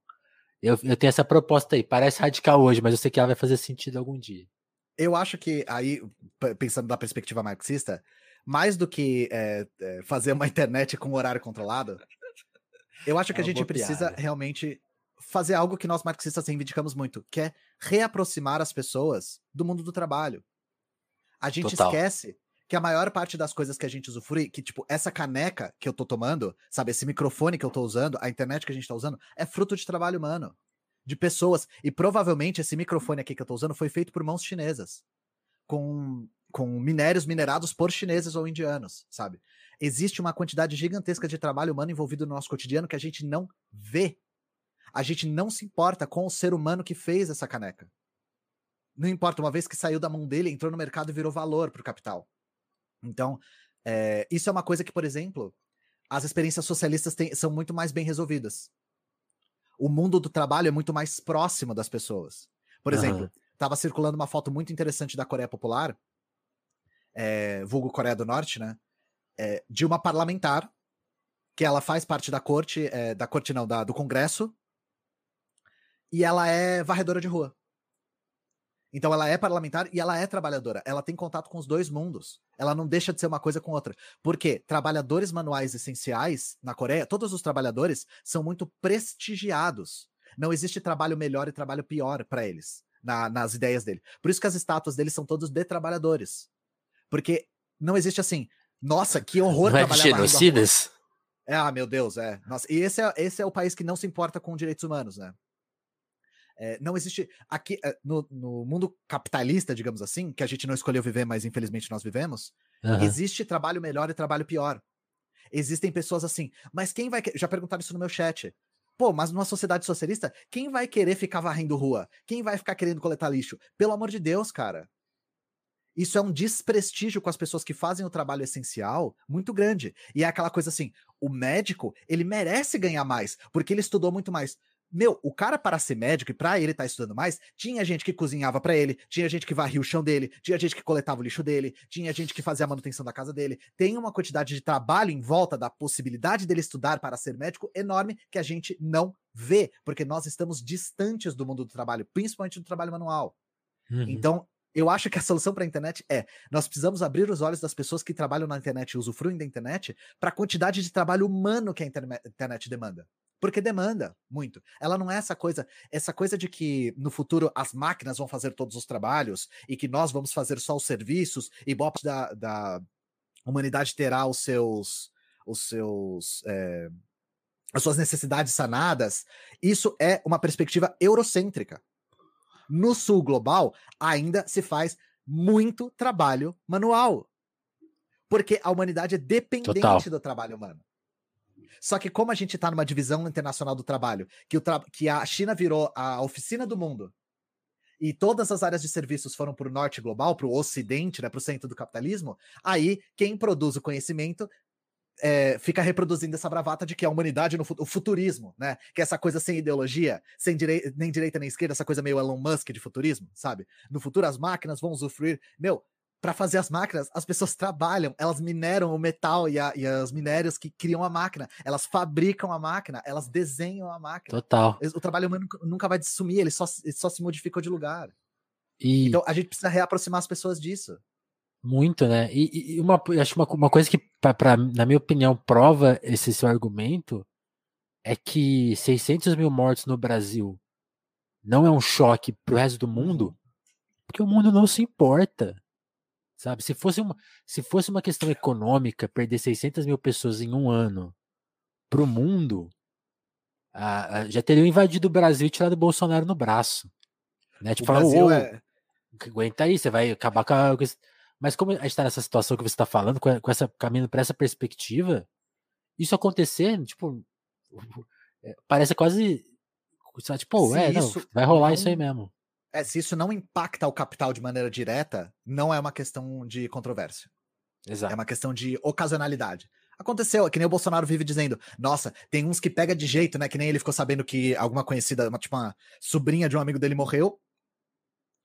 Eu, eu tenho essa proposta aí. Parece radical hoje, mas eu sei que ela vai fazer sentido algum dia. Eu acho que aí, pensando da perspectiva marxista, mais do que é, fazer uma internet com horário controlado, eu acho que é a gente precisa piada. realmente fazer algo que nós marxistas reivindicamos muito, que é reaproximar as pessoas do mundo do trabalho. A gente Total. esquece que a maior parte das coisas que a gente usufrui, que tipo, essa caneca que eu tô tomando, sabe, esse microfone que eu tô usando, a internet que a gente tá usando, é fruto de trabalho humano. De pessoas. E provavelmente esse microfone aqui que eu tô usando foi feito por mãos chinesas. Com com minérios minerados por chineses ou indianos, sabe? Existe uma quantidade gigantesca de trabalho humano envolvido no nosso cotidiano que a gente não vê. A gente não se importa com o ser humano que fez essa caneca. Não importa, uma vez que saiu da mão dele, entrou no mercado e virou valor para o capital. Então, é, isso é uma coisa que, por exemplo, as experiências socialistas têm, são muito mais bem resolvidas. O mundo do trabalho é muito mais próximo das pessoas. Por exemplo, estava circulando uma foto muito interessante da Coreia Popular, é, vulgo Coreia do Norte, né? É, de uma parlamentar que ela faz parte da corte, é, da corte não, da, do Congresso, e ela é varredora de rua. Então ela é parlamentar e ela é trabalhadora. Ela tem contato com os dois mundos. Ela não deixa de ser uma coisa com outra. Porque trabalhadores manuais essenciais na Coreia, todos os trabalhadores são muito prestigiados. Não existe trabalho melhor e trabalho pior para eles, na, nas ideias dele. Por isso que as estátuas deles são todos de trabalhadores. Porque não existe assim, nossa, que horror não é trabalhar genocidas? Ah, meu Deus, é. Nossa, e esse é, esse é o país que não se importa com direitos humanos, né? É, não existe. Aqui, é, no, no, mundo capitalista, digamos assim, que a gente não escolheu viver, mas infelizmente nós vivemos, uhum. existe trabalho melhor e trabalho pior. Existem pessoas assim, mas quem vai. Já perguntaram isso no meu chat. Pô, mas numa sociedade socialista, quem vai querer ficar varrendo rua? Quem vai ficar querendo coletar lixo? Pelo amor de Deus, cara. Isso é um desprestígio com as pessoas que fazem o trabalho essencial muito grande. E é aquela coisa assim: o médico, ele merece ganhar mais, porque ele estudou muito mais. Meu, o cara para ser médico e para ele estar tá estudando mais, tinha gente que cozinhava para ele, tinha gente que varria o chão dele, tinha gente que coletava o lixo dele, tinha gente que fazia a manutenção da casa dele. Tem uma quantidade de trabalho em volta da possibilidade dele estudar para ser médico enorme que a gente não vê, porque nós estamos distantes do mundo do trabalho, principalmente do trabalho manual. Uhum. Então, eu acho que a solução para a internet é: nós precisamos abrir os olhos das pessoas que trabalham na internet e usufruem da internet para a quantidade de trabalho humano que a internet demanda. Porque demanda muito. Ela não é essa coisa, essa coisa de que no futuro as máquinas vão fazer todos os trabalhos e que nós vamos fazer só os serviços e boa parte da, da humanidade terá os seus, os seus, é, as suas necessidades sanadas. Isso é uma perspectiva eurocêntrica. No sul global, ainda se faz muito trabalho manual. Porque a humanidade é dependente Total. do trabalho humano. Só que como a gente está numa divisão internacional do trabalho, que, o tra que a China virou a oficina do mundo, e todas as áreas de serviços foram para o norte global, para o ocidente, né, para o centro do capitalismo, aí quem produz o conhecimento é, fica reproduzindo essa bravata de que a humanidade no o futurismo, né? Que é essa coisa sem ideologia, sem direi nem direita nem esquerda, essa coisa meio Elon Musk de futurismo, sabe? No futuro as máquinas vão usufruir. Meu, para fazer as máquinas, as pessoas trabalham, elas mineram o metal e, a, e os minérios que criam a máquina, elas fabricam a máquina, elas desenham a máquina. Total. O trabalho humano nunca vai sumir, ele só, ele só se modificou de lugar. E... Então a gente precisa reaproximar as pessoas disso. Muito, né? E, e uma, acho uma, uma coisa que, pra, pra, na minha opinião, prova esse seu argumento é que 600 mil mortos no Brasil não é um choque pro resto do mundo, porque o mundo não se importa. Sabe? Se fosse uma, se fosse uma questão econômica, perder 600 mil pessoas em um ano pro mundo, ah, já teriam invadido o Brasil e tirado o Bolsonaro no braço. Né? Tipo, falar, oh, é... aguenta aí, você vai acabar com a. Mas como a gente está nessa situação que você está falando, com, essa caminho para essa perspectiva, isso acontecer, tipo, é, parece quase. Tipo, é, não, vai rolar não... isso aí mesmo. É, se isso não impacta o capital de maneira direta, não é uma questão de controvérsia. Exato. É uma questão de ocasionalidade. Aconteceu, é que nem o Bolsonaro vive dizendo, nossa, tem uns que pega de jeito, né? Que nem ele ficou sabendo que alguma conhecida, uma, tipo uma sobrinha de um amigo dele morreu,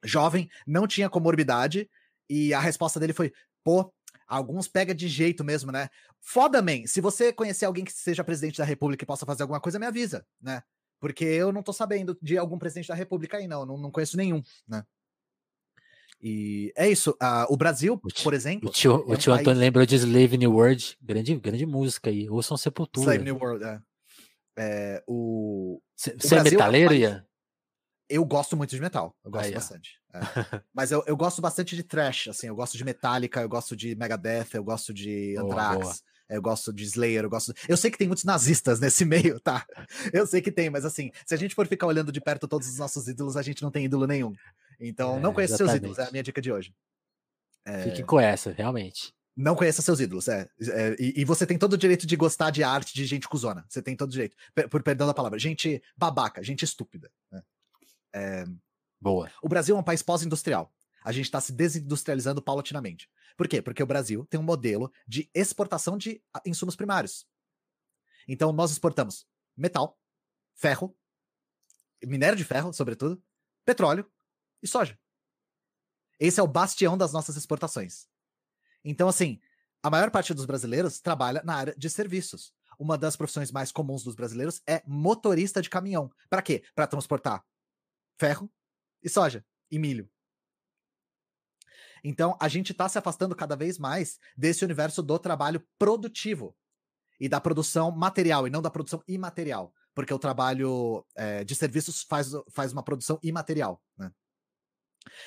jovem, não tinha comorbidade, e a resposta dele foi, pô, alguns pega de jeito mesmo, né? Foda, man, se você conhecer alguém que seja presidente da república e possa fazer alguma coisa, me avisa, né? Porque eu não tô sabendo de algum presidente da República aí, não. Não, não conheço nenhum, né? E é isso. Uh, o Brasil, por exemplo. O tio, é um o tio país... Antônio lembrou de Slave New World. Grande, grande música aí. Ouçam Sepultura. Slave New World, é. é o. Você é metaleiro, é um país... Eu gosto muito de metal. Eu gosto bastante. É. Mas eu, eu gosto bastante de trash, assim. Eu gosto de Metallica, eu gosto de Megadeth, eu gosto de Anthrax. Boa, boa. Eu gosto de Slayer, eu gosto. Eu sei que tem muitos nazistas nesse meio, tá? Eu sei que tem, mas assim, se a gente for ficar olhando de perto todos os nossos ídolos, a gente não tem ídolo nenhum. Então, é, não conheça seus ídolos, é a minha dica de hoje. É... Fique com essa, realmente. Não conheça seus ídolos, é. é e, e, você tem todo o direito de gostar de arte de gente cuzona. Você tem todo o direito. Por, por perdão da palavra. Gente babaca, gente estúpida. Né? É... Boa. O Brasil é um país pós-industrial. A gente está se desindustrializando paulatinamente. Por quê? Porque o Brasil tem um modelo de exportação de ah, insumos primários. Então, nós exportamos metal, ferro, minério de ferro, sobretudo, petróleo e soja. Esse é o bastião das nossas exportações. Então, assim, a maior parte dos brasileiros trabalha na área de serviços. Uma das profissões mais comuns dos brasileiros é motorista de caminhão. Para quê? Para transportar ferro e soja e milho. Então, a gente está se afastando cada vez mais desse universo do trabalho produtivo e da produção material e não da produção imaterial, porque o trabalho é, de serviços faz, faz uma produção imaterial. Né?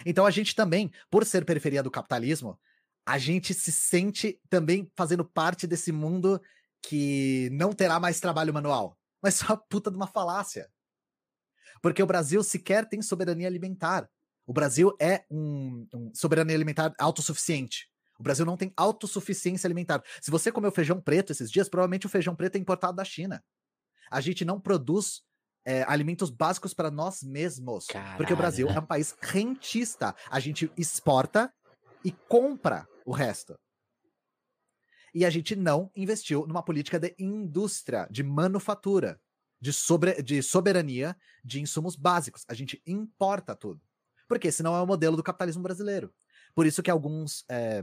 Então, a gente também, por ser periferia do capitalismo, a gente se sente também fazendo parte desse mundo que não terá mais trabalho manual. Mas só a puta de uma falácia. Porque o Brasil sequer tem soberania alimentar. O Brasil é um, um soberania alimentar autossuficiente. O Brasil não tem autossuficiência alimentar. Se você comeu feijão preto esses dias, provavelmente o feijão preto é importado da China. A gente não produz é, alimentos básicos para nós mesmos. Caralho. Porque o Brasil é um país rentista. A gente exporta e compra o resto. E a gente não investiu numa política de indústria, de manufatura, de, sobre, de soberania de insumos básicos. A gente importa tudo. Porque senão é o modelo do capitalismo brasileiro. Por isso que alguns é,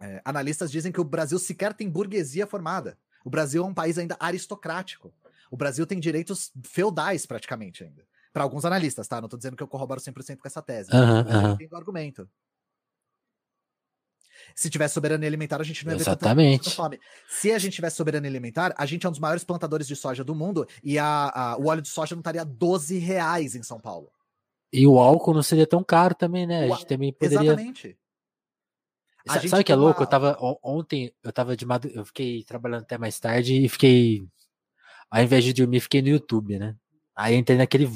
é, analistas dizem que o Brasil sequer tem burguesia formada. O Brasil é um país ainda aristocrático. O Brasil tem direitos feudais praticamente ainda. Para alguns analistas, tá? Não estou dizendo que eu corroboro 100% com essa tese. Uhum, uhum. Tem argumento. Se tivesse soberania alimentar, a gente não ia Exatamente. ver fome. Se a gente tivesse soberania alimentar, a gente é um dos maiores plantadores de soja do mundo e a, a, o óleo de soja não estaria 12 reais em São Paulo. E o álcool não seria tão caro também, né? A gente também poderia. Exatamente. A Sabe o que é louco? Uma... Eu tava ontem, eu tava de madrugada, eu fiquei trabalhando até mais tarde e fiquei ao invés de dormir, fiquei no YouTube, né? Aí entrei naquele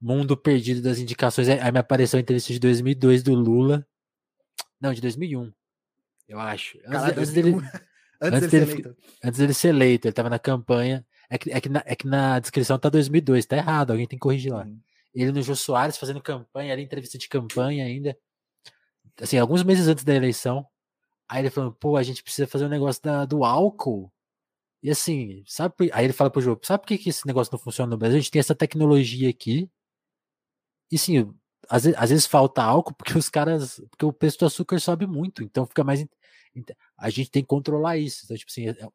mundo perdido das indicações, aí me apareceu a entrevista de 2002 do Lula. Não, de 2001. Eu acho. Antes, antes dele antes, dele, dele antes dele ser eleito, ele tava na campanha. É que, é que, na, é que na descrição tá 2002, tá errado, alguém tem que corrigir lá. Uhum. Ele no Jô Soares fazendo campanha, ali, entrevista de campanha ainda. Assim, alguns meses antes da eleição. Aí ele falou, pô, a gente precisa fazer um negócio da, do álcool. E assim, sabe? Aí ele fala pro jogo, sabe por que, que esse negócio não funciona no Brasil? A gente tem essa tecnologia aqui. E sim, às vezes, às vezes falta álcool porque os caras. Porque o preço do açúcar sobe muito. Então fica mais. A gente tem que controlar isso. Então, tipo assim, é,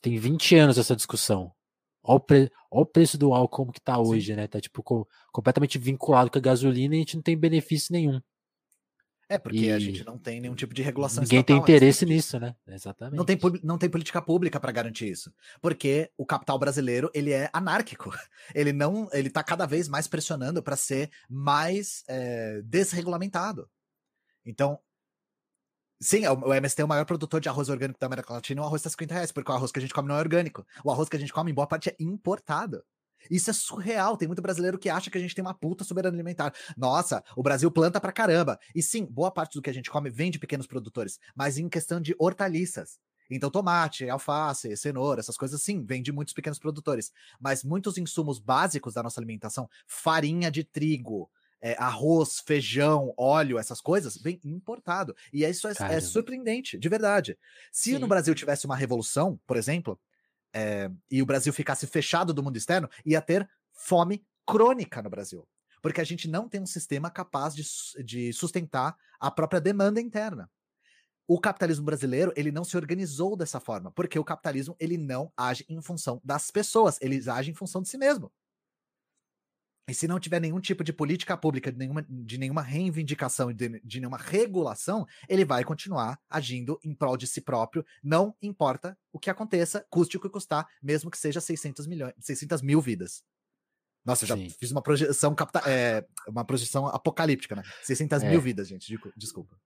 tem 20 anos essa discussão Olha o, pre... Olha o preço do álcool como que tá hoje, Sim. né? Tá tipo com... completamente vinculado com a gasolina e a gente não tem benefício nenhum. É, porque e... a gente não tem nenhum tipo de regulação Ninguém tem interesse nisso, né? Exatamente. Não tem, não tem política pública para garantir isso. Porque o capital brasileiro, ele é anárquico. Ele não, ele tá cada vez mais pressionando para ser mais é, desregulamentado. Então, Sim, o MST é o maior produtor de arroz orgânico da América Latina e o arroz está 50 reais, porque o arroz que a gente come não é orgânico. O arroz que a gente come, em boa parte, é importado. Isso é surreal. Tem muito brasileiro que acha que a gente tem uma puta soberania alimentar. Nossa, o Brasil planta pra caramba. E sim, boa parte do que a gente come vem de pequenos produtores, mas em questão de hortaliças. Então, tomate, alface, cenoura, essas coisas sim, vem de muitos pequenos produtores. Mas muitos insumos básicos da nossa alimentação, farinha de trigo, é, arroz, feijão, óleo, essas coisas, vem importado. E isso é, é surpreendente, de verdade. Se sim. no Brasil tivesse uma revolução, por exemplo, é, e o Brasil ficasse fechado do mundo externo, ia ter fome crônica no Brasil. Porque a gente não tem um sistema capaz de, de sustentar a própria demanda interna. O capitalismo brasileiro, ele não se organizou dessa forma, porque o capitalismo, ele não age em função das pessoas, ele age em função de si mesmo. E se não tiver nenhum tipo de política pública, de nenhuma, de nenhuma reivindicação, de, de nenhuma regulação, ele vai continuar agindo em prol de si próprio, não importa o que aconteça, custe o que custar, mesmo que seja 600, milhões, 600 mil vidas. Nossa, eu já Sim. fiz uma projeção é, uma projeção apocalíptica, né? 600 é. mil vidas, gente, desculpa.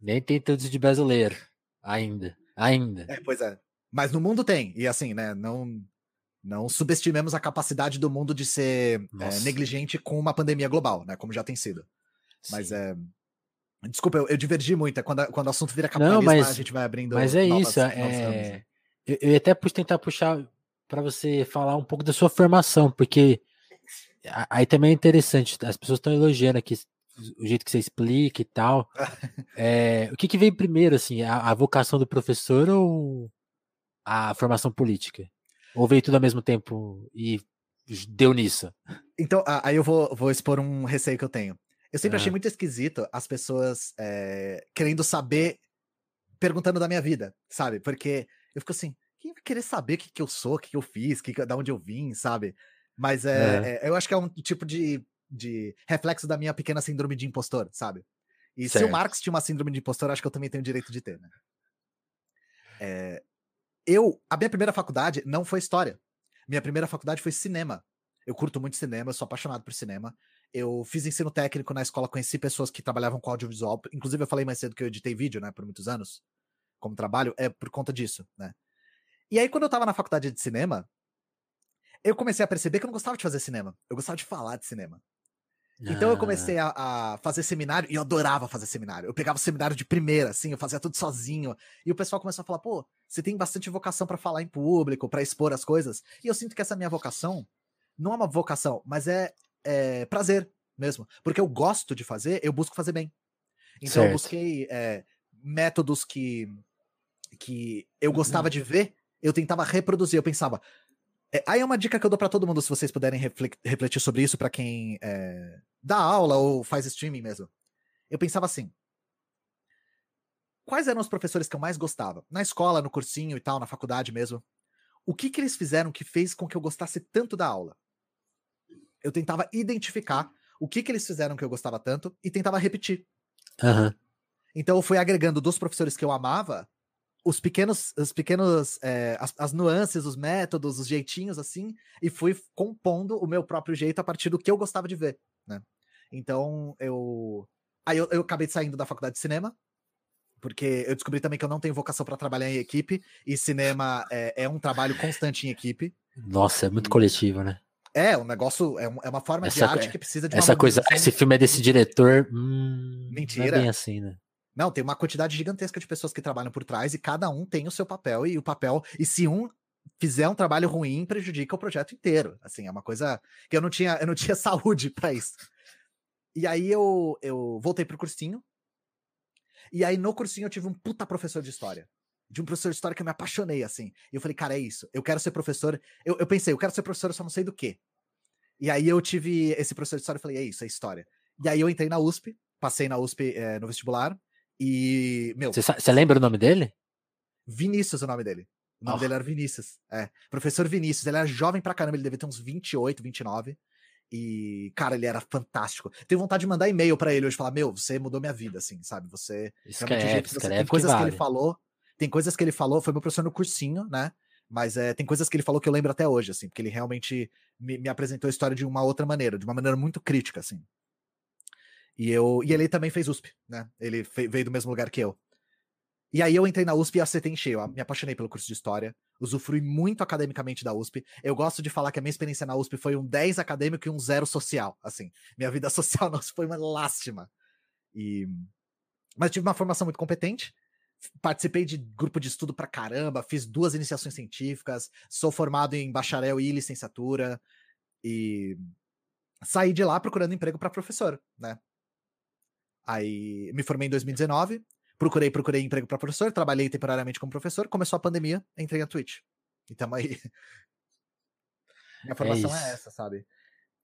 Nem tem tantos de brasileiro, ainda, ainda. É, pois é. Mas no mundo tem, e assim, né, não não subestimemos a capacidade do mundo de ser é, negligente com uma pandemia global, né? Como já tem sido. Sim. Mas é. Desculpa, eu, eu, divergi muito. É quando, quando o assunto vira capitalismo, Não, mas, a gente vai abrindo. Mas é novas, isso. É... Eu, eu ia até tentar puxar para você falar um pouco da sua formação, porque aí também é interessante. As pessoas estão elogiando aqui o jeito que você explica e tal. é, o que, que veio primeiro, assim, a, a vocação do professor ou a formação política? Ou veio tudo ao mesmo tempo e deu nisso? Então, aí eu vou, vou expor um receio que eu tenho. Eu sempre achei muito esquisito as pessoas é, querendo saber, perguntando da minha vida, sabe? Porque eu fico assim, quem vai querer saber o que, que eu sou, o que, que eu fiz, que, da onde eu vim, sabe? Mas é, é. eu acho que é um tipo de, de reflexo da minha pequena síndrome de impostor, sabe? E certo. se o Marx tinha uma síndrome de impostor, acho que eu também tenho o direito de ter, né? É, eu, a minha primeira faculdade não foi história. Minha primeira faculdade foi cinema. Eu curto muito cinema, sou apaixonado por cinema. Eu fiz ensino técnico na escola, conheci pessoas que trabalhavam com audiovisual. Inclusive, eu falei mais cedo que eu editei vídeo, né, por muitos anos, como trabalho, é por conta disso, né. E aí, quando eu tava na faculdade de cinema, eu comecei a perceber que eu não gostava de fazer cinema. Eu gostava de falar de cinema. Então eu ah. comecei a, a, fazer seminário e eu adorava fazer seminário. Eu pegava o seminário de primeira, assim, eu fazia tudo sozinho. E o pessoal começou a falar: pô, você tem bastante vocação para falar em público, para expor as coisas. E eu sinto que essa minha vocação não é uma vocação, mas é, é prazer mesmo. Porque eu gosto de fazer, eu busco fazer bem. Então certo. eu busquei é, métodos que, que eu gostava de ver, eu tentava reproduzir. Eu pensava, é, aí é uma dica que eu dou para todo mundo, se vocês puderem refletir sobre isso, para quem é, dá aula ou faz streaming mesmo. Eu pensava assim: quais eram os professores que eu mais gostava? Na escola, no cursinho e tal, na faculdade mesmo. O que, que eles fizeram que fez com que eu gostasse tanto da aula? Eu tentava identificar o que, que eles fizeram que eu gostava tanto e tentava repetir. Uhum. Então eu fui agregando dos professores que eu amava os pequenos, os pequenos, é, as, as, nuances, os métodos, os jeitinhos assim, e fui compondo o meu próprio jeito a partir do que eu gostava de ver, né? Então eu, aí eu, eu acabei saindo da faculdade de cinema, porque eu descobri também que eu não tenho vocação para trabalhar em equipe e cinema é, é, um trabalho constante em equipe. Nossa, é muito coletivo, né? É, um negócio, é, é uma forma essa, de arte que precisa de uma Essa coisa, esse filme é desse diretor. Hum, Mentira. Não é bem assim, né? Não, tem uma quantidade gigantesca de pessoas que trabalham por trás e cada um tem o seu papel e o papel. E se um fizer um trabalho ruim, prejudica o projeto inteiro. Assim, é uma coisa que eu não tinha, eu não tinha saúde para isso. E aí eu, eu voltei pro cursinho. E aí no cursinho eu tive um puta professor de história. De um professor de história que eu me apaixonei, assim. E eu falei, cara, é isso. Eu quero ser professor. Eu, eu pensei, eu quero ser professor, eu só não sei do quê. E aí eu tive esse professor de história e falei, é isso, é história. E aí eu entrei na USP, passei na USP é, no vestibular. E, meu. Você lembra o nome dele? Vinícius é o nome dele. O nome oh. dele era Vinícius. É. Professor Vinícius, ele era jovem pra caramba, ele devia ter uns 28, 29. E, cara, ele era fantástico. Tenho vontade de mandar e-mail para ele hoje falar: Meu, você mudou minha vida, assim, sabe? Você. Escreve, você tem coisas que, vale. que, ele falou. Tem coisas que ele falou, foi meu professor no cursinho, né? Mas é, tem coisas que ele falou que eu lembro até hoje, assim, porque ele realmente me, me apresentou a história de uma outra maneira, de uma maneira muito crítica, assim. E eu e ele também fez USP, né? Ele veio do mesmo lugar que eu. E aí eu entrei na USP e acertei em cheio. Me apaixonei pelo curso de História. Usufrui muito academicamente da USP. Eu gosto de falar que a minha experiência na USP foi um 10 acadêmico e um 0 social. Assim, minha vida social na USP foi uma lástima. E... Mas tive uma formação muito competente. Participei de grupo de estudo pra caramba. Fiz duas iniciações científicas. Sou formado em bacharel e licenciatura. E saí de lá procurando emprego para professor, né? Aí me formei em 2019, Procurei, procurei emprego para professor, trabalhei temporariamente como professor, começou a pandemia, entrei na Twitch. Então aí. Minha é formação é, é, essa, sabe?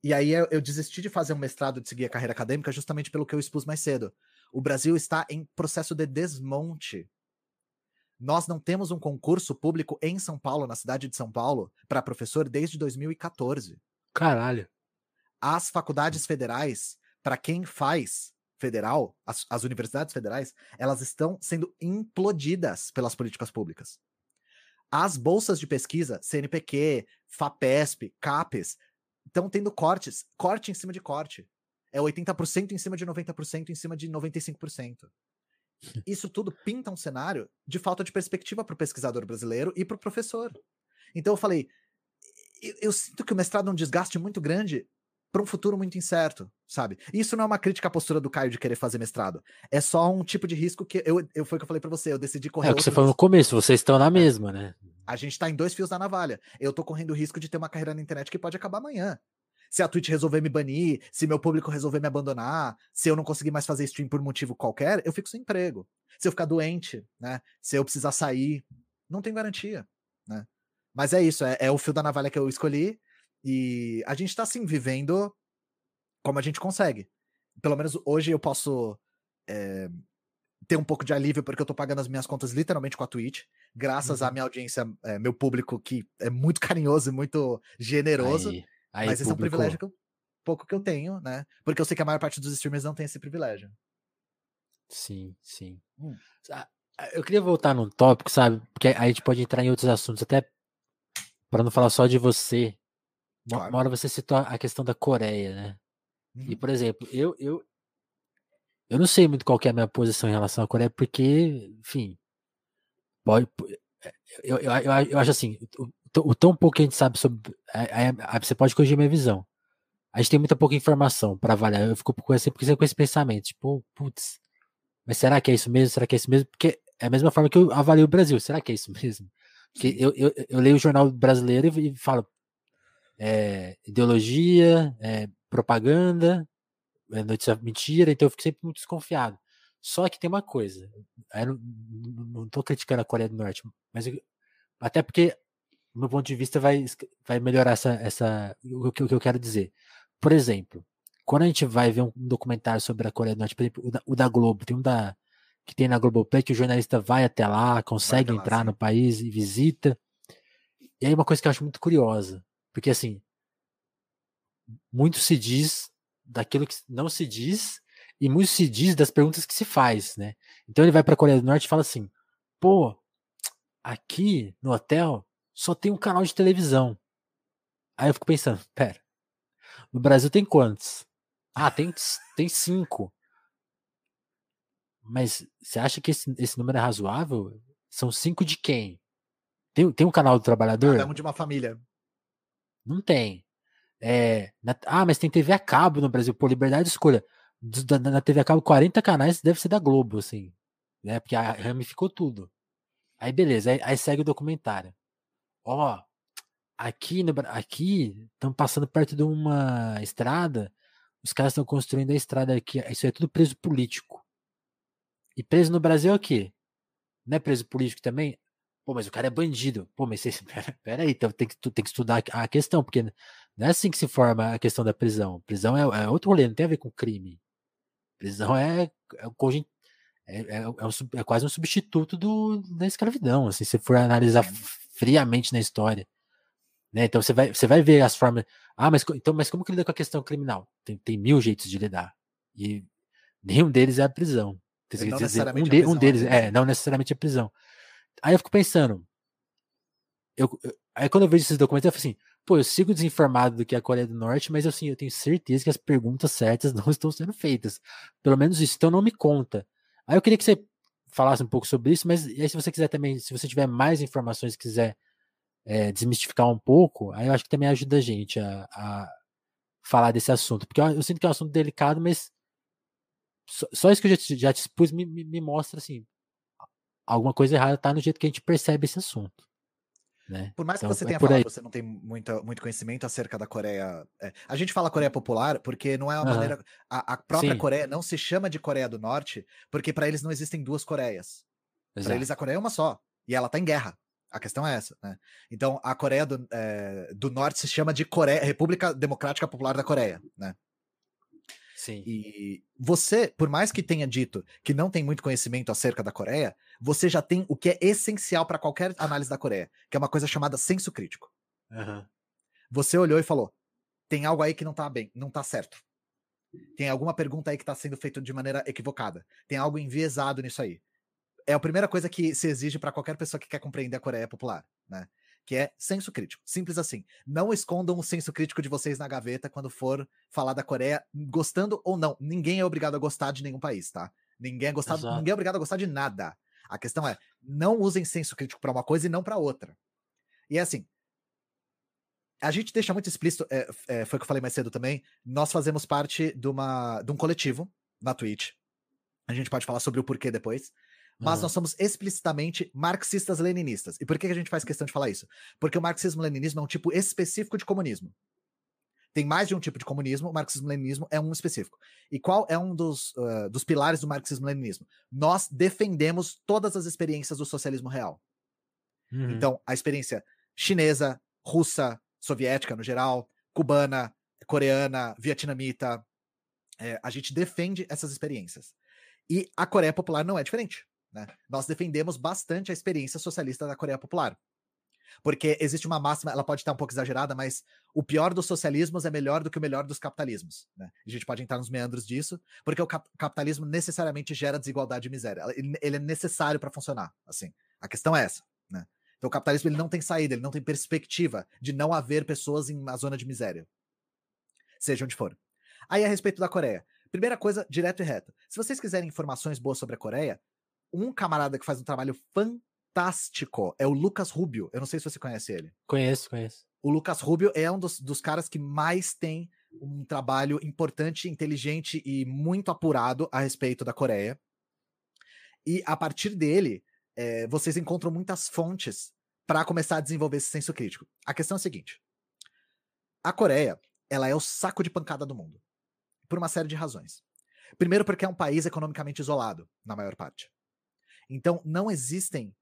E aí eu, eu desisti de fazer um mestrado, de seguir a carreira acadêmica, justamente pelo que eu expus mais cedo. O Brasil está em processo de desmonte. Nós não temos um concurso público em São Paulo, na cidade de São Paulo, para professor desde 2014. Caralho. As faculdades federais, para quem faz, federal, as, as universidades federais, elas estão sendo implodidas pelas políticas públicas. As bolsas de pesquisa, CNPq, FAPESP, CAPES, estão tendo cortes, corte em cima de corte. É 80% em cima de 90% em cima de 95%. Isso tudo pinta um cenário de falta de perspectiva para o pesquisador brasileiro e para o professor. Então eu falei, eu, eu, sinto que o mestrado é um desgaste muito grande para um futuro muito incerto, sabe? Isso não é uma crítica à postura do Caio de querer fazer mestrado. É só um tipo de risco que eu, eu foi o que eu falei para você, eu decidi correr. É o que você falou no começo, vocês estão na é. mesma, né? A gente tá em dois fios da navalha. Eu tô correndo o risco de ter uma carreira na internet que pode acabar amanhã. Se a Twitch resolver me banir, se meu público resolver me abandonar, se eu não conseguir mais fazer stream por motivo qualquer, eu fico sem emprego. Se eu ficar doente, né? Se eu precisar sair, não tem garantia, né? Mas é isso, é, é o fio da navalha que eu escolhi. E a gente tá assim, vivendo como a gente consegue. Pelo menos hoje eu posso é, ter um pouco de alívio porque eu tô pagando as minhas contas literalmente com a Twitch, graças uhum. à minha audiência, é, meu público que é muito carinhoso e muito generoso. Aí, aí, mas esse é um privilégio que eu, pouco que eu tenho, né? Porque eu sei que a maior parte dos streamers não tem esse privilégio. Sim, sim. Hum. Eu queria voltar num tópico, sabe? Porque aí a gente pode entrar em outros assuntos, até para não falar só de você, Claro. Uma hora você citou a questão da Coreia, né? Uhum. E, por exemplo, eu, eu, eu não sei muito qual é a minha posição em relação à Coreia, porque, enfim, pode, é, eu, eu, eu, eu acho assim, o, o, tão pouco que a gente sabe sobre. Aí, você pode corrigir minha visão. A gente tem muita pouca informação para avaliar. Eu fico com esse, com esse pensamento, tipo, putz, mas será que é isso mesmo? Será que é isso mesmo? Porque é a mesma forma que eu avalio o Brasil. Será que é isso mesmo? Porque eu, eu, eu leio o jornal brasileiro e, e falo, é, ideologia, é, propaganda, é notícia mentira, então eu fico sempre muito desconfiado. Só que tem uma coisa, eu não, estou criticando a Coreia do Norte, mas eu, até porque, do meu ponto de vista, vai, vai melhorar essa, essa o, que, o que eu quero dizer. Por exemplo, quando a gente vai ver um documentário sobre a Coreia do Norte, por exemplo, o da, o da Globo, tem um da que tem na Globoplay que o jornalista vai até lá, consegue até lá, entrar sim. no país e visita. E aí uma coisa que eu acho muito curiosa, porque assim, muito se diz daquilo que não se diz e muito se diz das perguntas que se faz, né? Então ele vai para a Coreia do Norte e fala assim: "Pô, aqui no hotel só tem um canal de televisão". Aí eu fico pensando, pera. No Brasil tem quantos? Ah, tem tem cinco. Mas você acha que esse, esse número é razoável? São cinco de quem? Tem, tem um canal do trabalhador? Cada um de uma família. Não tem. É, na, ah, mas tem TV a cabo no Brasil, por liberdade de escolha. Na, na TV a cabo, 40 canais deve ser da Globo, assim. Né? Porque a, ramificou tudo. Aí beleza, aí, aí segue o documentário. Ó, aqui no aqui estão passando perto de uma estrada, os caras estão construindo a estrada aqui. Isso é tudo preso político. E preso no Brasil é o quê? Não é preso político também? Pô, mas o cara é bandido. Pô, mas você, pera, pera aí, então tem que, tu tem que estudar a questão, porque não é assim que se forma a questão da prisão. Prisão é, é outro rolê, não tem a ver com crime. Prisão é, é, é, é, é, um, é quase um substituto do, da escravidão. Assim, se for analisar friamente na história. Né? Então você vai, você vai ver as formas. Ah, mas, então, mas como que lida com a questão criminal? Tem, tem mil jeitos de lidar. E nenhum deles é a prisão. Não dizer, um, de, um deles é, não necessariamente a prisão. Aí eu fico pensando. Eu, aí quando eu vejo esses documentos, eu falo assim, pô, eu sigo desinformado do que é a Coreia do Norte, mas assim, eu tenho certeza que as perguntas certas não estão sendo feitas. Pelo menos isso, então não me conta. Aí eu queria que você falasse um pouco sobre isso, mas aí se você quiser também, se você tiver mais informações, quiser é, desmistificar um pouco, aí eu acho que também ajuda a gente a, a falar desse assunto. Porque eu, eu, sinto que é um assunto delicado, mas só, só isso que eu já, já te expus me, me, me, mostra assim. Alguma coisa errada tá no jeito que a gente percebe esse assunto. Né? Por mais então, que você é tenha falado que você não tem muita, muito conhecimento acerca da Coreia. É, a gente fala Coreia Popular porque não é uma uhum. maneira. A, a própria Sim. Coreia não se chama de Coreia do Norte porque para eles não existem duas Coreias. Para eles a Coreia é uma só. E ela tá em guerra. A questão é essa, né? Então, a Coreia do, é, do Norte se chama de Coreia, República Democrática Popular da Coreia, né? Sim. E você, por mais que tenha dito que não tem muito conhecimento acerca da Coreia, você já tem o que é essencial para qualquer análise da Coreia, que é uma coisa chamada senso crítico. Uhum. Você olhou e falou: tem algo aí que não tá bem, não tá certo. Tem alguma pergunta aí que tá sendo feita de maneira equivocada. Tem algo enviesado nisso aí é a primeira coisa que se exige para qualquer pessoa que quer compreender a Coreia popular, né? Que é senso crítico. Simples assim. Não escondam o senso crítico de vocês na gaveta quando for falar da Coreia, gostando ou não. Ninguém é obrigado a gostar de nenhum país, tá? Ninguém é, gostado, ninguém é obrigado a gostar de nada. A questão é, não usem senso crítico para uma coisa e não para outra. E é assim, a gente deixa muito explícito, é, é, foi o que eu falei mais cedo também, nós fazemos parte de, uma, de um coletivo na Twitch. A gente pode falar sobre o porquê depois mas nós somos explicitamente marxistas-leninistas. E por que a gente faz questão de falar isso? Porque o marxismo-leninismo é um tipo específico de comunismo. Tem mais de um tipo de comunismo, o marxismo-leninismo é um específico. E qual é um dos, uh, dos pilares do marxismo-leninismo? Nós defendemos todas as experiências do socialismo real. Uhum. Então, a experiência chinesa, russa, soviética no geral, cubana, coreana, vietnamita, é, a gente defende essas experiências. E a Coreia Popular não é diferente. Né? Nós defendemos bastante a experiência socialista da Coreia Popular. Porque existe uma máxima, ela pode estar um pouco exagerada, mas o pior dos socialismos é melhor do que o melhor dos capitalismos. Né? A gente pode entrar nos meandros disso, porque o cap capitalismo necessariamente gera desigualdade e miséria. Ele, é necessário para funcionar. Assim, a questão é essa. Né? Então o capitalismo ele não tem saída, ele não tem perspectiva de não haver pessoas em uma zona de miséria. Seja onde for. Aí a respeito da Coreia. Primeira coisa, direto e reto. Se vocês quiserem informações boas sobre a Coreia, um camarada que faz um trabalho fantástico é o Lucas Rubio. Eu não sei se você conhece ele. Conheço, conheço. O Lucas Rubio é um dos, dos caras que mais tem um trabalho importante, inteligente e muito apurado a respeito da Coreia. E a partir dele, é, vocês encontram muitas fontes para começar a desenvolver esse senso crítico. A questão é a seguinte: a Coreia, ela é o saco de pancada do mundo, por uma série de razões. Primeiro, porque é um país economicamente isolado, na maior parte. Então, não existem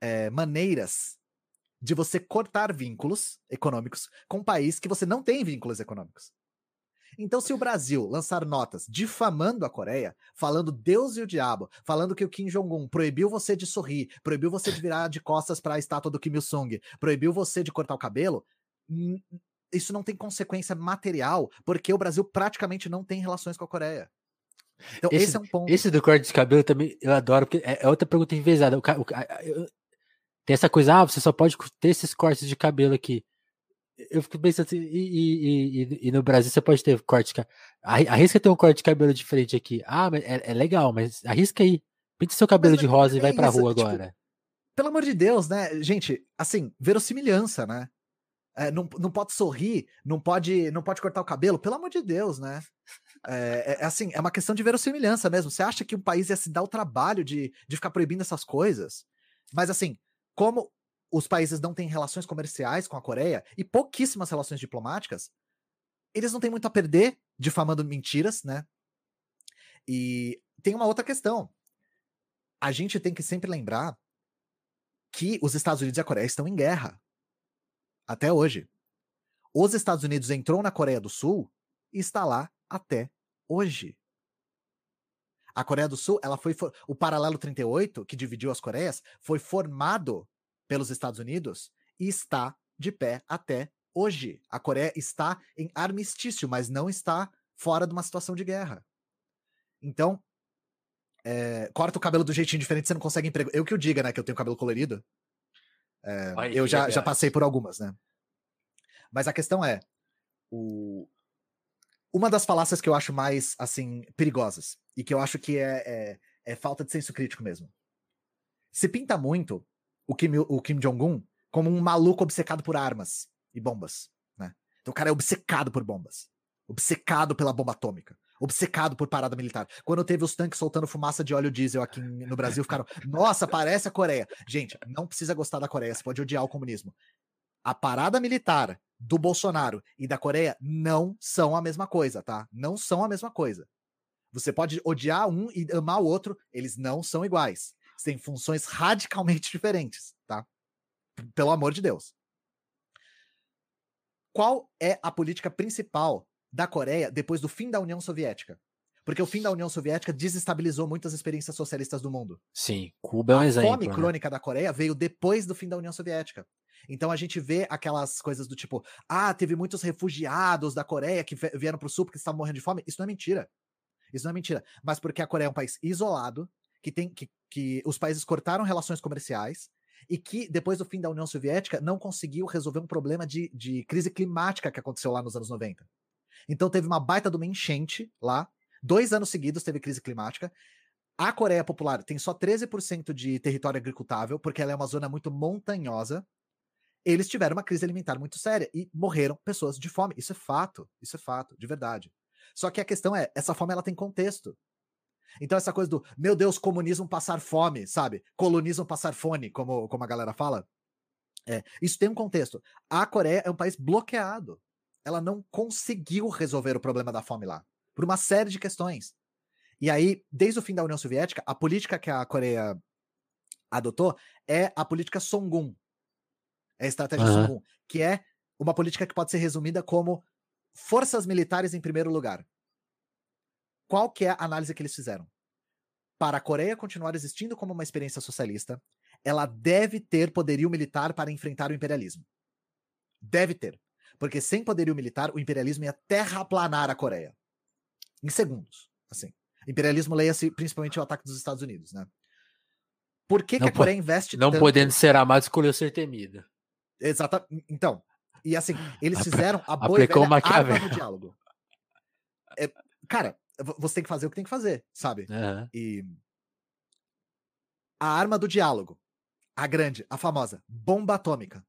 é, maneiras de você cortar vínculos econômicos com um país que você não tem vínculos econômicos. Então, se o Brasil lançar notas difamando a Coreia, falando Deus e o diabo, falando que o Kim Jong-un proibiu você de sorrir, proibiu você de virar de costas para a estátua do Kim Il-sung, proibiu você de cortar o cabelo, isso não tem consequência material, porque o Brasil praticamente não tem relações com a Coreia. Então, esse, esse, é um ponto. Esse do corte de cabelo também eu adoro, porque é, é outra pergunta envezada. O, o, eu, tem essa coisa, ah, você só pode ter esses cortes de cabelo aqui. Eu fico pensando assim, e, e, e, e no Brasil você pode ter corte de cabelo. Arrisca ter um corte de cabelo diferente aqui. Ah, mas é, é legal, mas arrisca aí. Pinta seu cabelo mas, de rosa é, e vai pra isso, rua tipo, agora. Pelo amor de Deus, né? Gente, assim, verossimilhança, né? É, não, não pode sorrir, não pode, não pode cortar o cabelo, pelo amor de Deus, né? É, é, é, assim, é uma questão de verossimilhança mesmo. Você acha que um país ia se dar o trabalho de, de ficar proibindo essas coisas? Mas assim, como os países não têm relações comerciais com a Coreia e pouquíssimas relações diplomáticas, eles não têm muito a perder difamando mentiras, né? E tem uma outra questão. A gente tem que sempre lembrar que os Estados Unidos e a Coreia estão em guerra. Até hoje. Os Estados Unidos entrou na Coreia do Sul e está lá até hoje. A Coreia do Sul, ela foi o paralelo 38, que dividiu as Coreias, foi formado pelos Estados Unidos e está de pé até hoje. A Coreia está em armistício, mas não está fora de uma situação de guerra. Então, é, corta o cabelo do jeitinho diferente, você não consegue emprego. Eu que o diga, né, que eu tenho cabelo colorido. É, eu já, já passei por algumas, né? Mas a questão é, o... uma das falácias que eu acho mais, assim, perigosas, e que eu acho que é, é, é falta de senso crítico mesmo. Se pinta muito o Kim, o Kim Jong-un como um maluco obcecado por armas e bombas, né? Então o cara é obcecado por bombas. Obcecado pela bomba atômica. Obcecado por parada militar. Quando teve os tanques soltando fumaça de óleo diesel aqui no Brasil, ficaram, nossa, parece a Coreia. Gente, não precisa gostar da Coreia, você pode odiar o comunismo. A parada militar do Bolsonaro e da Coreia não são a mesma coisa, tá? Não são a mesma coisa. Você pode odiar um e amar o outro, eles não são iguais. Têm funções radicalmente diferentes, tá? Pelo amor de Deus. Qual é a política principal da Coreia depois do fim da União Soviética? Porque o fim da União Soviética desestabilizou muitas experiências socialistas do mundo. Sim, Cuba é um a exemplo. A fome né? crônica da Coreia veio depois do fim da União Soviética. Então a gente vê aquelas coisas do tipo, ah, teve muitos refugiados da Coreia que vieram para o sul porque estavam morrendo de fome. Isso não é mentira. Isso não é mentira. Mas porque a Coreia é um país isolado, que tem que, que os países cortaram relações comerciais e que, depois do fim da União Soviética, não conseguiu resolver um problema de, de crise climática que aconteceu lá nos anos 90. Então teve uma baita de uma enchente lá. Dois anos seguidos teve crise climática. A Coreia Popular tem só 13% de território agricultável, porque ela é uma zona muito montanhosa eles tiveram uma crise alimentar muito séria e morreram pessoas de fome. Isso é fato, isso é fato, de verdade. Só que a questão é, essa fome ela tem contexto. Então essa coisa do, meu Deus, comunismo passar fome, sabe? Colonismo passar fome, como, como a galera fala. É, isso tem um contexto. A Coreia é um país bloqueado. Ela não conseguiu resolver o problema da fome lá, por uma série de questões. E aí, desde o fim da União Soviética, a política que a Coreia adotou é a política Songun, é a estratégia uhum. Sun que é uma política que pode ser resumida como forças militares em primeiro lugar. Qual que é a análise que eles fizeram? Para a Coreia continuar existindo como uma experiência socialista, ela deve ter poderio militar para enfrentar o imperialismo. Deve ter. Porque sem poderio militar, o imperialismo ia terraplanar a Coreia. Em segundos. Assim. Imperialismo leia-se principalmente o ataque dos Estados Unidos, né? Por que, que a Coreia investe Não tanto... podendo ser amado, escolheu ser temida. Exatamente. Então, e assim, eles fizeram a boa e velha arma no diálogo. É, cara, você tem que fazer o que tem que fazer, sabe? Uhum. E a arma do diálogo, a grande, a famosa, bomba atômica.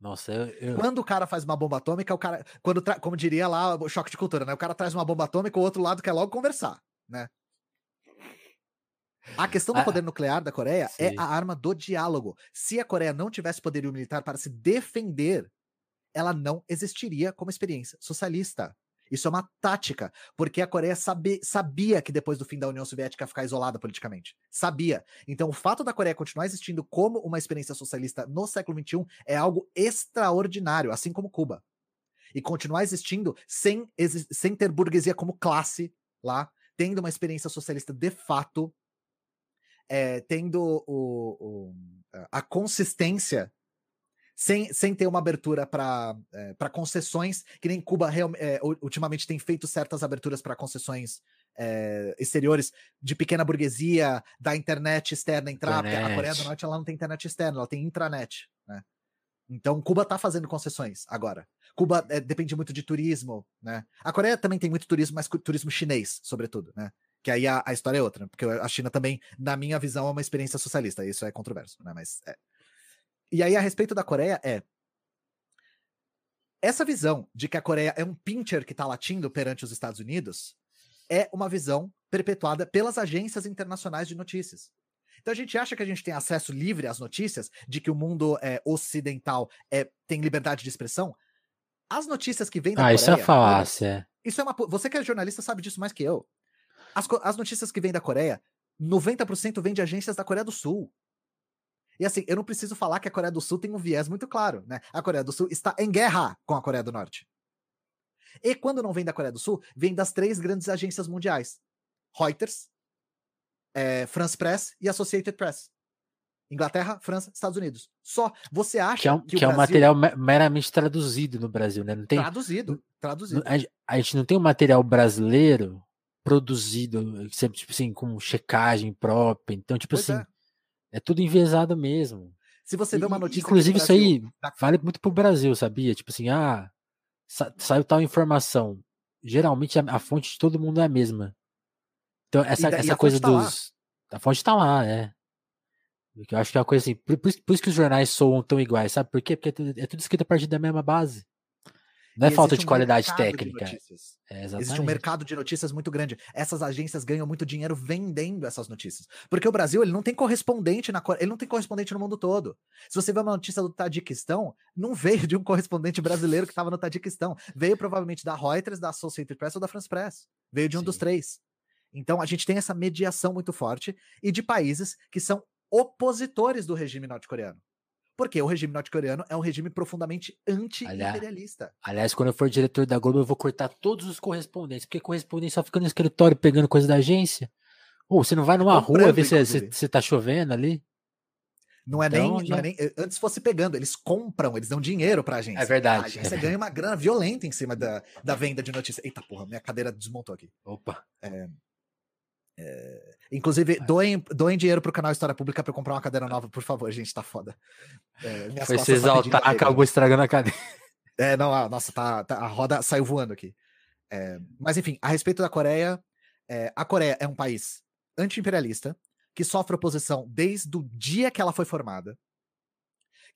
Nossa, eu, eu... Quando o cara faz uma bomba atômica, o cara, quando como diria lá, o choque de cultura, né? O cara traz uma bomba atômica, o outro lado quer logo conversar, né? A questão do poder nuclear da Coreia é sim. é a arma do diálogo. Se a Coreia não tivesse poderio militar para se defender, ela não existiria como experiência socialista. Isso é uma tática, porque a Coreia sabe, sabia que depois do fim da União Soviética ia ficar isolada politicamente. Sabia. Então, o fato da Coreia continuar existindo como uma experiência socialista no século XXI é algo extraordinário, assim como Cuba. E continuar existindo sem, sem ter burguesia como classe lá, tendo uma experiência socialista de fato, é, tendo o, o, a consistência sem, sem ter uma abertura para é, eh, concessões, que nem Cuba real, é, ultimamente tem feito certas aberturas para concessões é, exteriores de pequena burguesia, da internet externa entrar, internet. porque a Coreia do Norte ela não tem internet externa, ela tem intranet. Né? Então, Cuba está fazendo concessões agora. Cuba depende muito de turismo, né? A Coreia também tem muito turismo, mas turismo chinês, sobretudo, né? Que aí a, a, história é outra, porque a China também, na minha visão, é uma experiência socialista. Isso é controverso, né? Mas. É. E aí, a respeito da Coreia, é. Essa visão de que a Coreia é um pincher que está latindo perante os Estados Unidos é uma visão perpetuada pelas agências internacionais de notícias. Então a gente acha que a gente tem acesso livre às notícias, de que o mundo é, ocidental é, tem liberdade de expressão. As notícias que vêm da ah, Coreia. Isso é falácia. Isso é uma. Você que é jornalista sabe disso mais que eu. As, as notícias que vêm da Coreia, 90% vem de agências da Coreia do Sul. E assim, eu não preciso falar que a Coreia do Sul tem um viés muito claro, né? A Coreia do Sul está em guerra com a Coreia do Norte. E quando não vem da Coreia do Sul, vem das três grandes agências mundiais: Reuters, é, France Press e Associated Press. Inglaterra, França, Estados Unidos. Só. Você acha que é um, que, que é um material meramente traduzido no Brasil, né? Não tem, traduzido, traduzido. A, a, gente não tem um material brasileiro produzido, tipo assim, com checagem própria. Então, tipo pois assim, é. é. tudo enviesado mesmo. Se você vê uma notícia. Inclusive, isso aí vale muito pro Brasil, sabia? Tipo assim, ah, sa saiu tal informação. Geralmente a, a, fonte de todo mundo é a mesma. Então, essa, essa coisa tá dos. Lá. A fonte tá lá, é. Eu acho que é uma coisa assim. Por, por, por, isso que os jornais soam tão iguais, sabe por quê? Porque é tudo, é tudo escrito a partir da mesma base. Não é falta de um qualidade técnica. De é, existe um mercado de notícias muito grande. Essas agências ganham muito dinheiro vendendo essas notícias. Porque o Brasil, ele não tem correspondente na ele não tem correspondente no mundo todo. Se você vê uma notícia do Tadiquistão, não veio de um correspondente brasileiro que estava no Tadiquistão. Veio provavelmente da Reuters, da Associated Press ou da France Press. Veio de um Sim. dos três. Então a gente tem essa mediação muito forte e de países que são opositores do regime norte-coreano. Porque o regime norte-coreano é um regime profundamente anti-imperialista. Aliás, aliás, quando eu for diretor da Globo, eu vou cortar todos os correspondentes, porque correspondente só fica no escritório pegando coisa da agência. Ou você não vai numa rua ver se, se, se tá chovendo ali? Não é, então, nem, já... não é, nem, eh, Antes fosse pegando, eles compram, eles dão dinheiro pra agência. É verdade. A agência ganha uma grana violenta em cima da, da venda de notícias. Eita porra, minha cadeira desmontou aqui. Opa. É, é, inclusive, doem, doem dinheiro pro canal História Pública pra eu comprar uma cadeira nova, por favor, gente, tá foda. É, Foi se exaltar, acabou estragando a cadeira. É, não, a, nossa, tá, tá, a roda saiu voando aqui. É, mas enfim, a respeito da Coreia, é, a Coreia é um país anti-imperialista, que sofre oposição desde o dia que ela foi formada,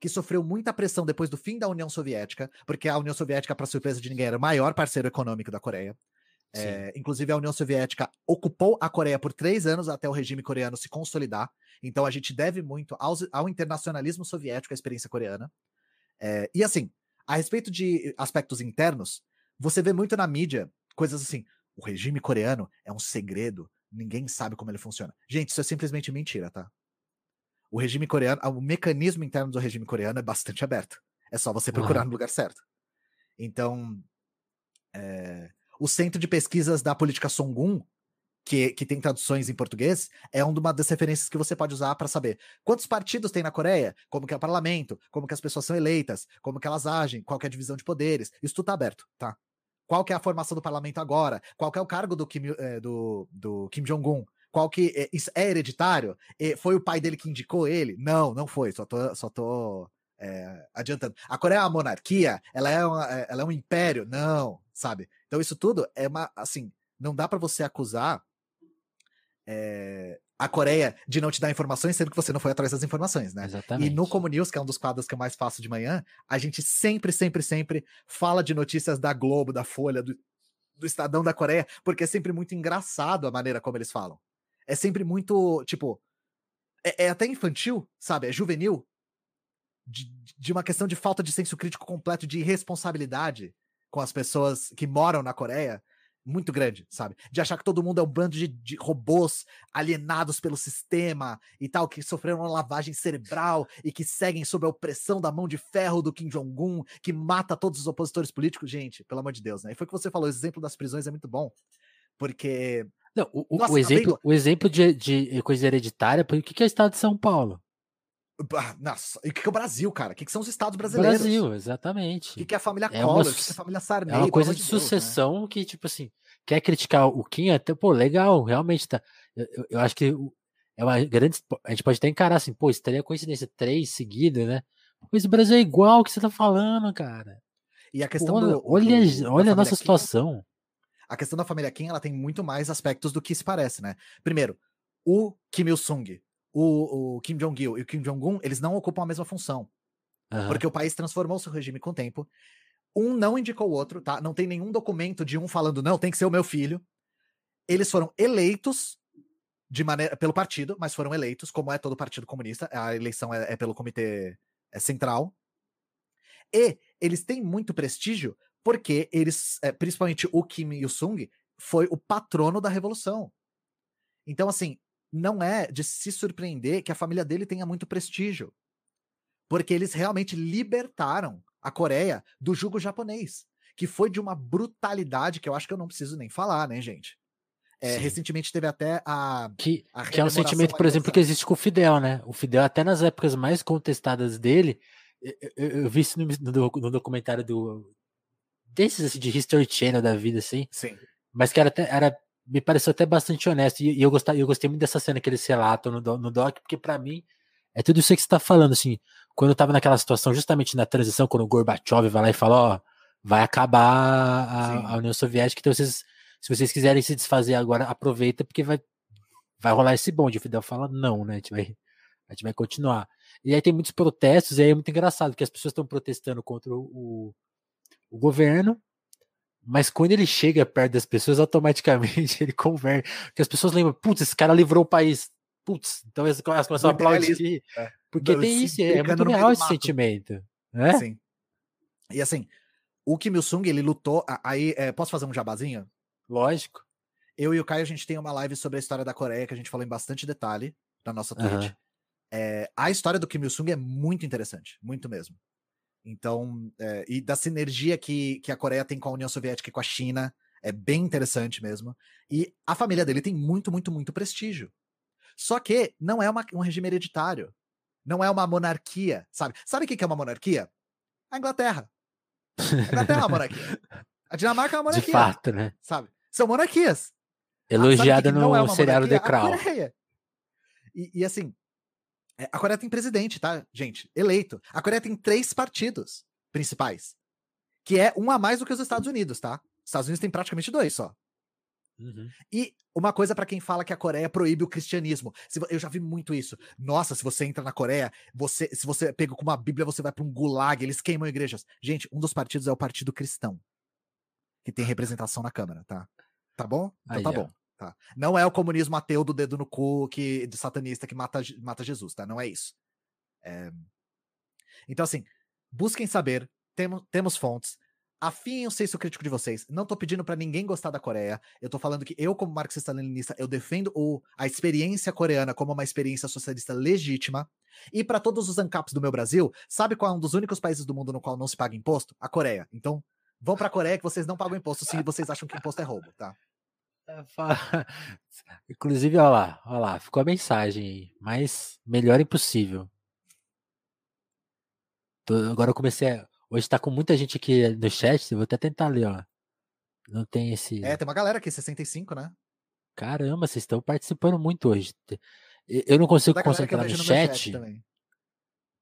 que sofreu muita pressão depois do fim da União Soviética, porque a União Soviética, para surpresa de ninguém, era o maior parceiro econômico da Coreia. É, inclusive, a União Soviética ocupou a Coreia por três anos até o regime coreano se consolidar. Então, a gente deve muito ao, ao internacionalismo soviético, a experiência coreana. É, e assim, a respeito de aspectos internos, você vê muito na mídia coisas assim: o regime coreano é um segredo, ninguém sabe como ele funciona. Gente, isso é simplesmente mentira, tá? O regime coreano, o mecanismo interno do regime coreano é bastante aberto. É só você procurar uhum. no lugar certo. Então, é, o Centro de Pesquisas da Política Songun, que, que tem traduções em português, é uma das referências que você pode usar para saber quantos partidos tem na Coreia, como que é o parlamento, como que as pessoas são eleitas, como que elas agem, qual é a divisão de poderes. Isso tudo tá aberto, tá? Qual que é a formação do parlamento agora? Qual que é o cargo do Kim, é, do, do Kim Jong-un? Qual que é, é hereditário? Foi o pai dele que indicou ele? Não, não foi. Só tô, só tô é, adiantando. A Coreia é uma monarquia? Ela é, uma, ela é um império? Não, sabe? Então, isso tudo é uma. Assim, não dá para você acusar é, a Coreia de não te dar informações, sendo que você não foi atrás das informações, né? Exatamente. E no Como News, que é um dos quadros que eu mais faço de manhã, a gente sempre, sempre, sempre fala de notícias da Globo, da Folha, do, do Estadão da Coreia, porque é sempre muito engraçado a maneira como eles falam. É sempre muito, tipo. É, é até infantil, sabe? É juvenil. De, de uma questão de falta de senso crítico completo, de irresponsabilidade com as pessoas que moram na Coreia muito grande, sabe? De achar que todo mundo é um bando de, de, robôs alienados pelo sistema e tal, que sofreram uma lavagem cerebral e que seguem sob a opressão da mão de ferro do Kim Jong-un, que mata todos os opositores políticos. Gente, pelo amor de Deus, né? E foi o que você falou, o exemplo das prisões é muito bom, porque. Não, o, Nossa, o exemplo, o exemplo de, de coisa hereditária, o que é o estado de São Paulo? Nossa, e o que é o Brasil, cara? O que são os estados brasileiros? Brasil, exatamente. O que é a família é Collor? Uma, o que é a família Sarney? É uma coisa de, sucessão Deus, né? que, tipo assim, quer criticar o Kim, até, pô, legal, realmente tá. Eu, eu, acho que é uma grande. A gente pode até encarar assim, pô, isso teria coincidência três seguidas, né? Pois o Brasil é igual o que você tá falando, cara. E a questão pô, do. Olha, do, olha a nossa Kim, situação. A questão da família Kim, ela tem muito mais aspectos do que se parece, né? Primeiro, o Kim Il-sung, o, o Kim Jong-il e o Kim Jong-un, eles não ocupam a mesma função. Uhum. Porque o país transformou seu regime com o tempo. Um não indicou o outro, tá? Não tem nenhum documento de um falando, não, tem que ser o meu filho. Eles foram eleitos de maneira pelo partido, mas foram eleitos, como é todo partido comunista. A eleição é, é pelo comitê é central. E eles têm muito prestígio porque eles, é, principalmente o Kim Il-sung, foi o patrono da revolução. Então, assim, não é de se surpreender que a família dele tenha muito prestígio. Porque eles realmente libertaram a Coreia do jugo japonês, que foi de uma brutalidade que eu acho que eu não preciso nem falar, né, gente? É, recentemente teve até a. Que, a que é um sentimento, por exemplo, que existe com o Fidel, né? O Fidel, até nas épocas mais contestadas dele, eu, eu, eu vi isso no, no, no, documentário do. Desses assim, de History Channel da vida, assim. Sim. Mas que era, até, era me pareceu até bastante honesto. E, e eu, gostei, eu gostei muito dessa cena que eles relatam no, no doc, porque para mim é tudo isso que você está falando, assim. Quando eu tava naquela situação, justamente na transição, quando o Gorbachev vai lá e fala, ó, vai acabar a, a, União Soviética, então vocês, se vocês quiserem se desfazer agora, aproveita, porque vai, vai rolar esse bonde. O Fidel fala, não, né? A gente vai, a gente vai continuar. E aí tem muitos protestos, e aí é muito engraçado, porque as pessoas estão protestando contra o, o governo, mas quando ele chega perto das pessoas, automaticamente ele converte. Porque as pessoas lembram, putz, esse cara livrou o país. Putz, então elas começam a aplaudir. É. Porque Não, tem isso, é muito real esse sentimento. Né? Sim. E assim, o Kim Il-sung, ele lutou. Aí, é, posso fazer um jabazinho? Lógico. Eu e o Caio, a gente tem uma live sobre a história da Coreia que a gente falou em bastante detalhe na nossa Twitch. Uhum. É, a história do Kim Il-sung é muito interessante, muito mesmo. Então, é, e da sinergia que, que a Coreia tem com a União Soviética e com a China, é bem interessante mesmo. E a família dele tem muito, muito, muito prestígio. Só que não é uma, um regime hereditário. Não é uma monarquia, sabe? Sabe o que é uma monarquia? A Inglaterra. A Inglaterra é uma monarquia. A Dinamarca é uma monarquia. De fato, né? Sabe? São monarquias. Elogiada no é seriado The Crown. E, e assim, é, a Coreia tem presidente, tá, gente? Eleito. A Coreia tem três partidos principais. Que é um a mais do que os Estados Unidos, tá? Os Estados Unidos tem praticamente dois só. Uhum. E uma coisa para quem fala que a Coreia proíbe o cristianismo. Eu já vi muito isso. Nossa, se você entra na Coreia, você, se você pega com uma Bíblia, você vai para um gulag, eles queimam igrejas. Gente, um dos partidos é o Partido Cristão, que tem representação na Câmara, tá? Tá bom? Então Aí, tá bom. Tá? Não é o comunismo ateu do dedo no cu que, de satanista que mata, mata Jesus, tá? Não é isso. É... Então, assim, busquem saber, temos, temos fontes, afiem o senso crítico de vocês. Não tô pedindo para ninguém gostar da Coreia. Eu tô falando que eu, como marxista-leninista, eu defendo o, a experiência coreana como uma experiência socialista legítima. E para todos os ANCAPs do meu Brasil, sabe qual é um dos únicos países do mundo no qual não se paga imposto? A Coreia. Então, vão pra Coreia que vocês não pagam imposto se vocês acham que imposto é roubo, tá? É, Inclusive, olha lá, olha lá, ficou a mensagem aí, mas melhor impossível. Tô, agora eu comecei a, Hoje tá com muita gente aqui no chat, vou até tentar ler, ó. Não tem esse. É, tem uma galera aqui, 65, né? Caramba, vocês estão participando muito hoje. Eu não consigo concentrar no chat, chat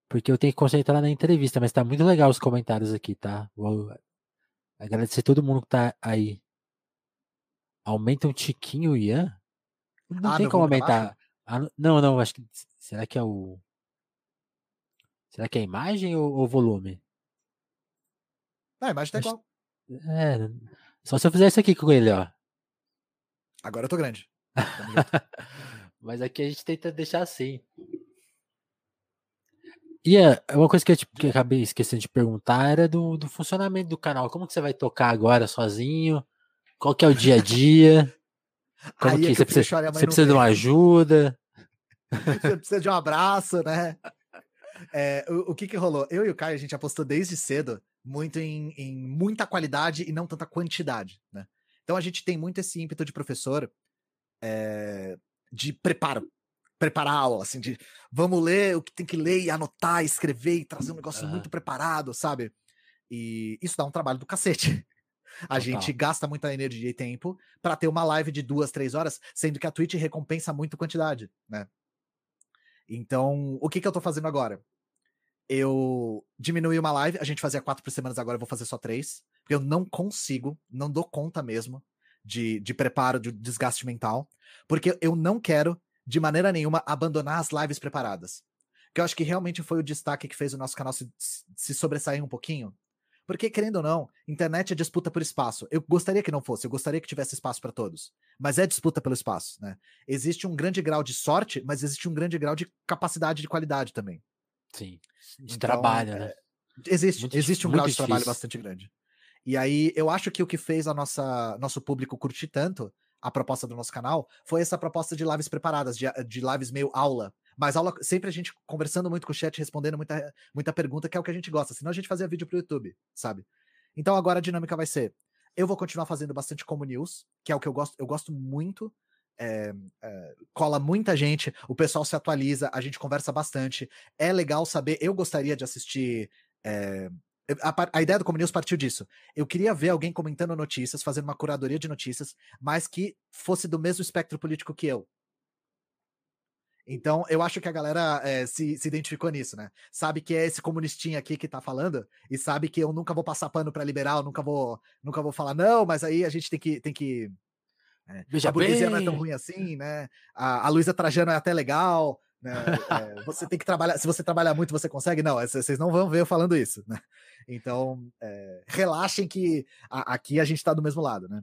porque eu tenho que concentrar na entrevista, mas tá muito legal os comentários aqui, tá? Vou agradecer todo mundo que tá aí. Aumenta um tiquinho, Ian? Não ah, tem como aumentar. Ah, não, não, acho que. Será que é o. Será que é a imagem ou o volume? Não, a imagem tá igual. É. Só se eu fizer isso aqui com ele, ó. Agora eu tô grande. Mas aqui a gente tenta deixar assim. E é, uma coisa que eu, te, que eu acabei esquecendo de perguntar era do, do funcionamento do canal. Como que você vai tocar agora sozinho? Qual que é o dia a dia? Como Aí que, é que você precisa, você precisa de uma ajuda? Você precisa de um abraço, né? É, o, o, que que rolou? Eu e o Caio, a gente apostou desde cedo muito em, em, muita qualidade e não tanta quantidade, né? Então a gente tem muito esse ímpeto de professor é, de preparo, preparar a aula, assim, de vamos ler o que tem que ler e anotar, escrever e trazer um negócio muito preparado, sabe? E isso dá um trabalho do cacete. A Total. gente gasta muita energia e tempo para ter uma live de duas, três horas, sendo que a Twitch recompensa muito quantidade, né? Então, o que, que eu tô fazendo agora? Eu diminui uma live, a gente fazia quatro por semana, agora eu vou fazer só três. Porque eu não consigo, não dou conta mesmo de, de preparo, de desgaste mental. Porque eu não quero, de maneira nenhuma, abandonar as lives preparadas. Que eu acho que realmente foi o destaque que fez o nosso canal se, se sobressair um pouquinho. Porque, querendo ou não, internet é disputa por espaço. Eu gostaria que não fosse, eu gostaria que tivesse espaço para todos. Mas é disputa pelo espaço, né? Existe um grande grau de sorte, mas existe um grande grau de capacidade de qualidade também. Sim. De então, trabalho, é, né? Existe, muito, existe um grau de trabalho bastante grande. E aí, eu acho que o que fez a nossa nosso público curtir tanto a proposta do nosso canal foi essa proposta de lives preparadas, de, de lives meio aula, mas aula, sempre a gente conversando muito com o chat, respondendo muita, muita pergunta, que é o que a gente gosta. Senão a gente fazia vídeo pro YouTube, sabe? Então agora a dinâmica vai ser: Eu vou continuar fazendo bastante como news, que é o que eu gosto. Eu gosto muito. É, é, cola muita gente, o pessoal se atualiza, a gente conversa bastante. É legal saber. Eu gostaria de assistir. É, a, a, ideia do Como News partiu disso. Eu queria ver alguém comentando notícias, fazendo uma curadoria de notícias, mas que fosse do mesmo espectro político que eu. Então, eu acho que a galera é, se, se identificou nisso, né? Sabe que é esse comunistinho aqui que tá falando, e sabe que eu nunca vou passar pano pra liberal, nunca vou, nunca vou falar, não, mas aí a gente tem que. Tem que é, a burguesia não é tão ruim assim, né? A, a Luísa Trajano é até legal, né? É, você tem que trabalhar. Se você trabalhar muito, você consegue? Não, vocês não vão ver eu falando isso, né? Então, é, relaxem que a, aqui a gente tá do mesmo lado, né?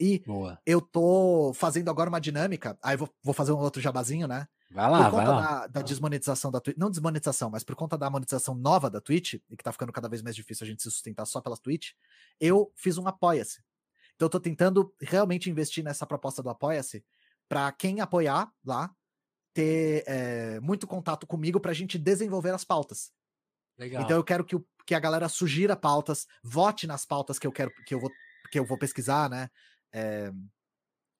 E Boa. eu tô fazendo agora uma dinâmica, aí vou, vou fazer um outro jabazinho, né? Vai lá, por conta vai lá. Da, da desmonetização da Twitch, não desmonetização, mas por conta da monetização nova da Twitch, e que tá ficando cada vez mais difícil a gente se sustentar só pela Twitch, eu fiz um Apoia-se. Então eu tô tentando realmente investir nessa proposta do Apoia-se para quem apoiar lá ter é, muito contato comigo pra gente desenvolver as pautas. Legal. Então eu quero que, o, que a galera sugira pautas, vote nas pautas que eu quero que eu vou que eu vou pesquisar, né? É,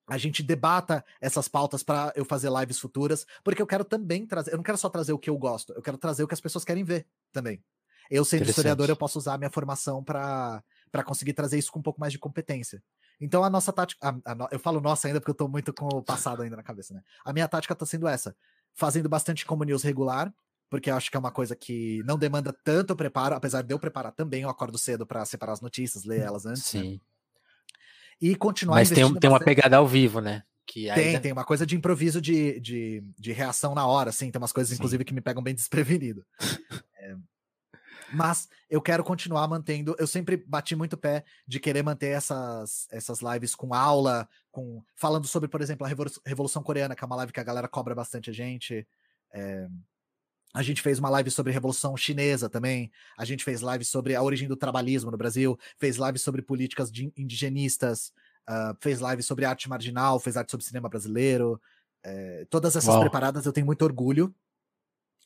a gente debata essas pautas para eu fazer lives futuras, porque eu quero também trazer, eu não quero só trazer o que eu gosto, eu quero trazer o que as pessoas querem ver também. Eu sendo historiador, eu posso usar a minha formação para conseguir trazer isso com um pouco mais de competência. Então a nossa tática, a, a, eu falo nossa ainda porque eu tô muito com o passado ainda na cabeça, né? A minha tática tá sendo essa, fazendo bastante como news regular, porque eu acho que é uma coisa que não demanda tanto preparo, apesar de eu preparar também, eu acordo cedo para separar as notícias, ler elas antes. Né? Sim. Né? E continuar Mas tem, tem uma pegada ao vivo, né? Que tem, tem uma coisa de improviso de, de, de reação na hora, assim, tem umas coisas, Sim. inclusive, que me pegam bem desprevenido. é, mas eu quero continuar mantendo. Eu sempre bati muito pé de querer manter essas, essas lives com aula, com falando sobre, por exemplo, a Revolução Coreana, que é uma live que a galera cobra bastante a gente. É, a gente fez uma live sobre Revolução Chinesa também. A gente fez live sobre a origem do trabalhismo no Brasil. Fez live sobre políticas indigenistas. Uh, fez live sobre arte marginal. Fez arte sobre cinema brasileiro. É, todas essas Uau. preparadas eu tenho muito orgulho.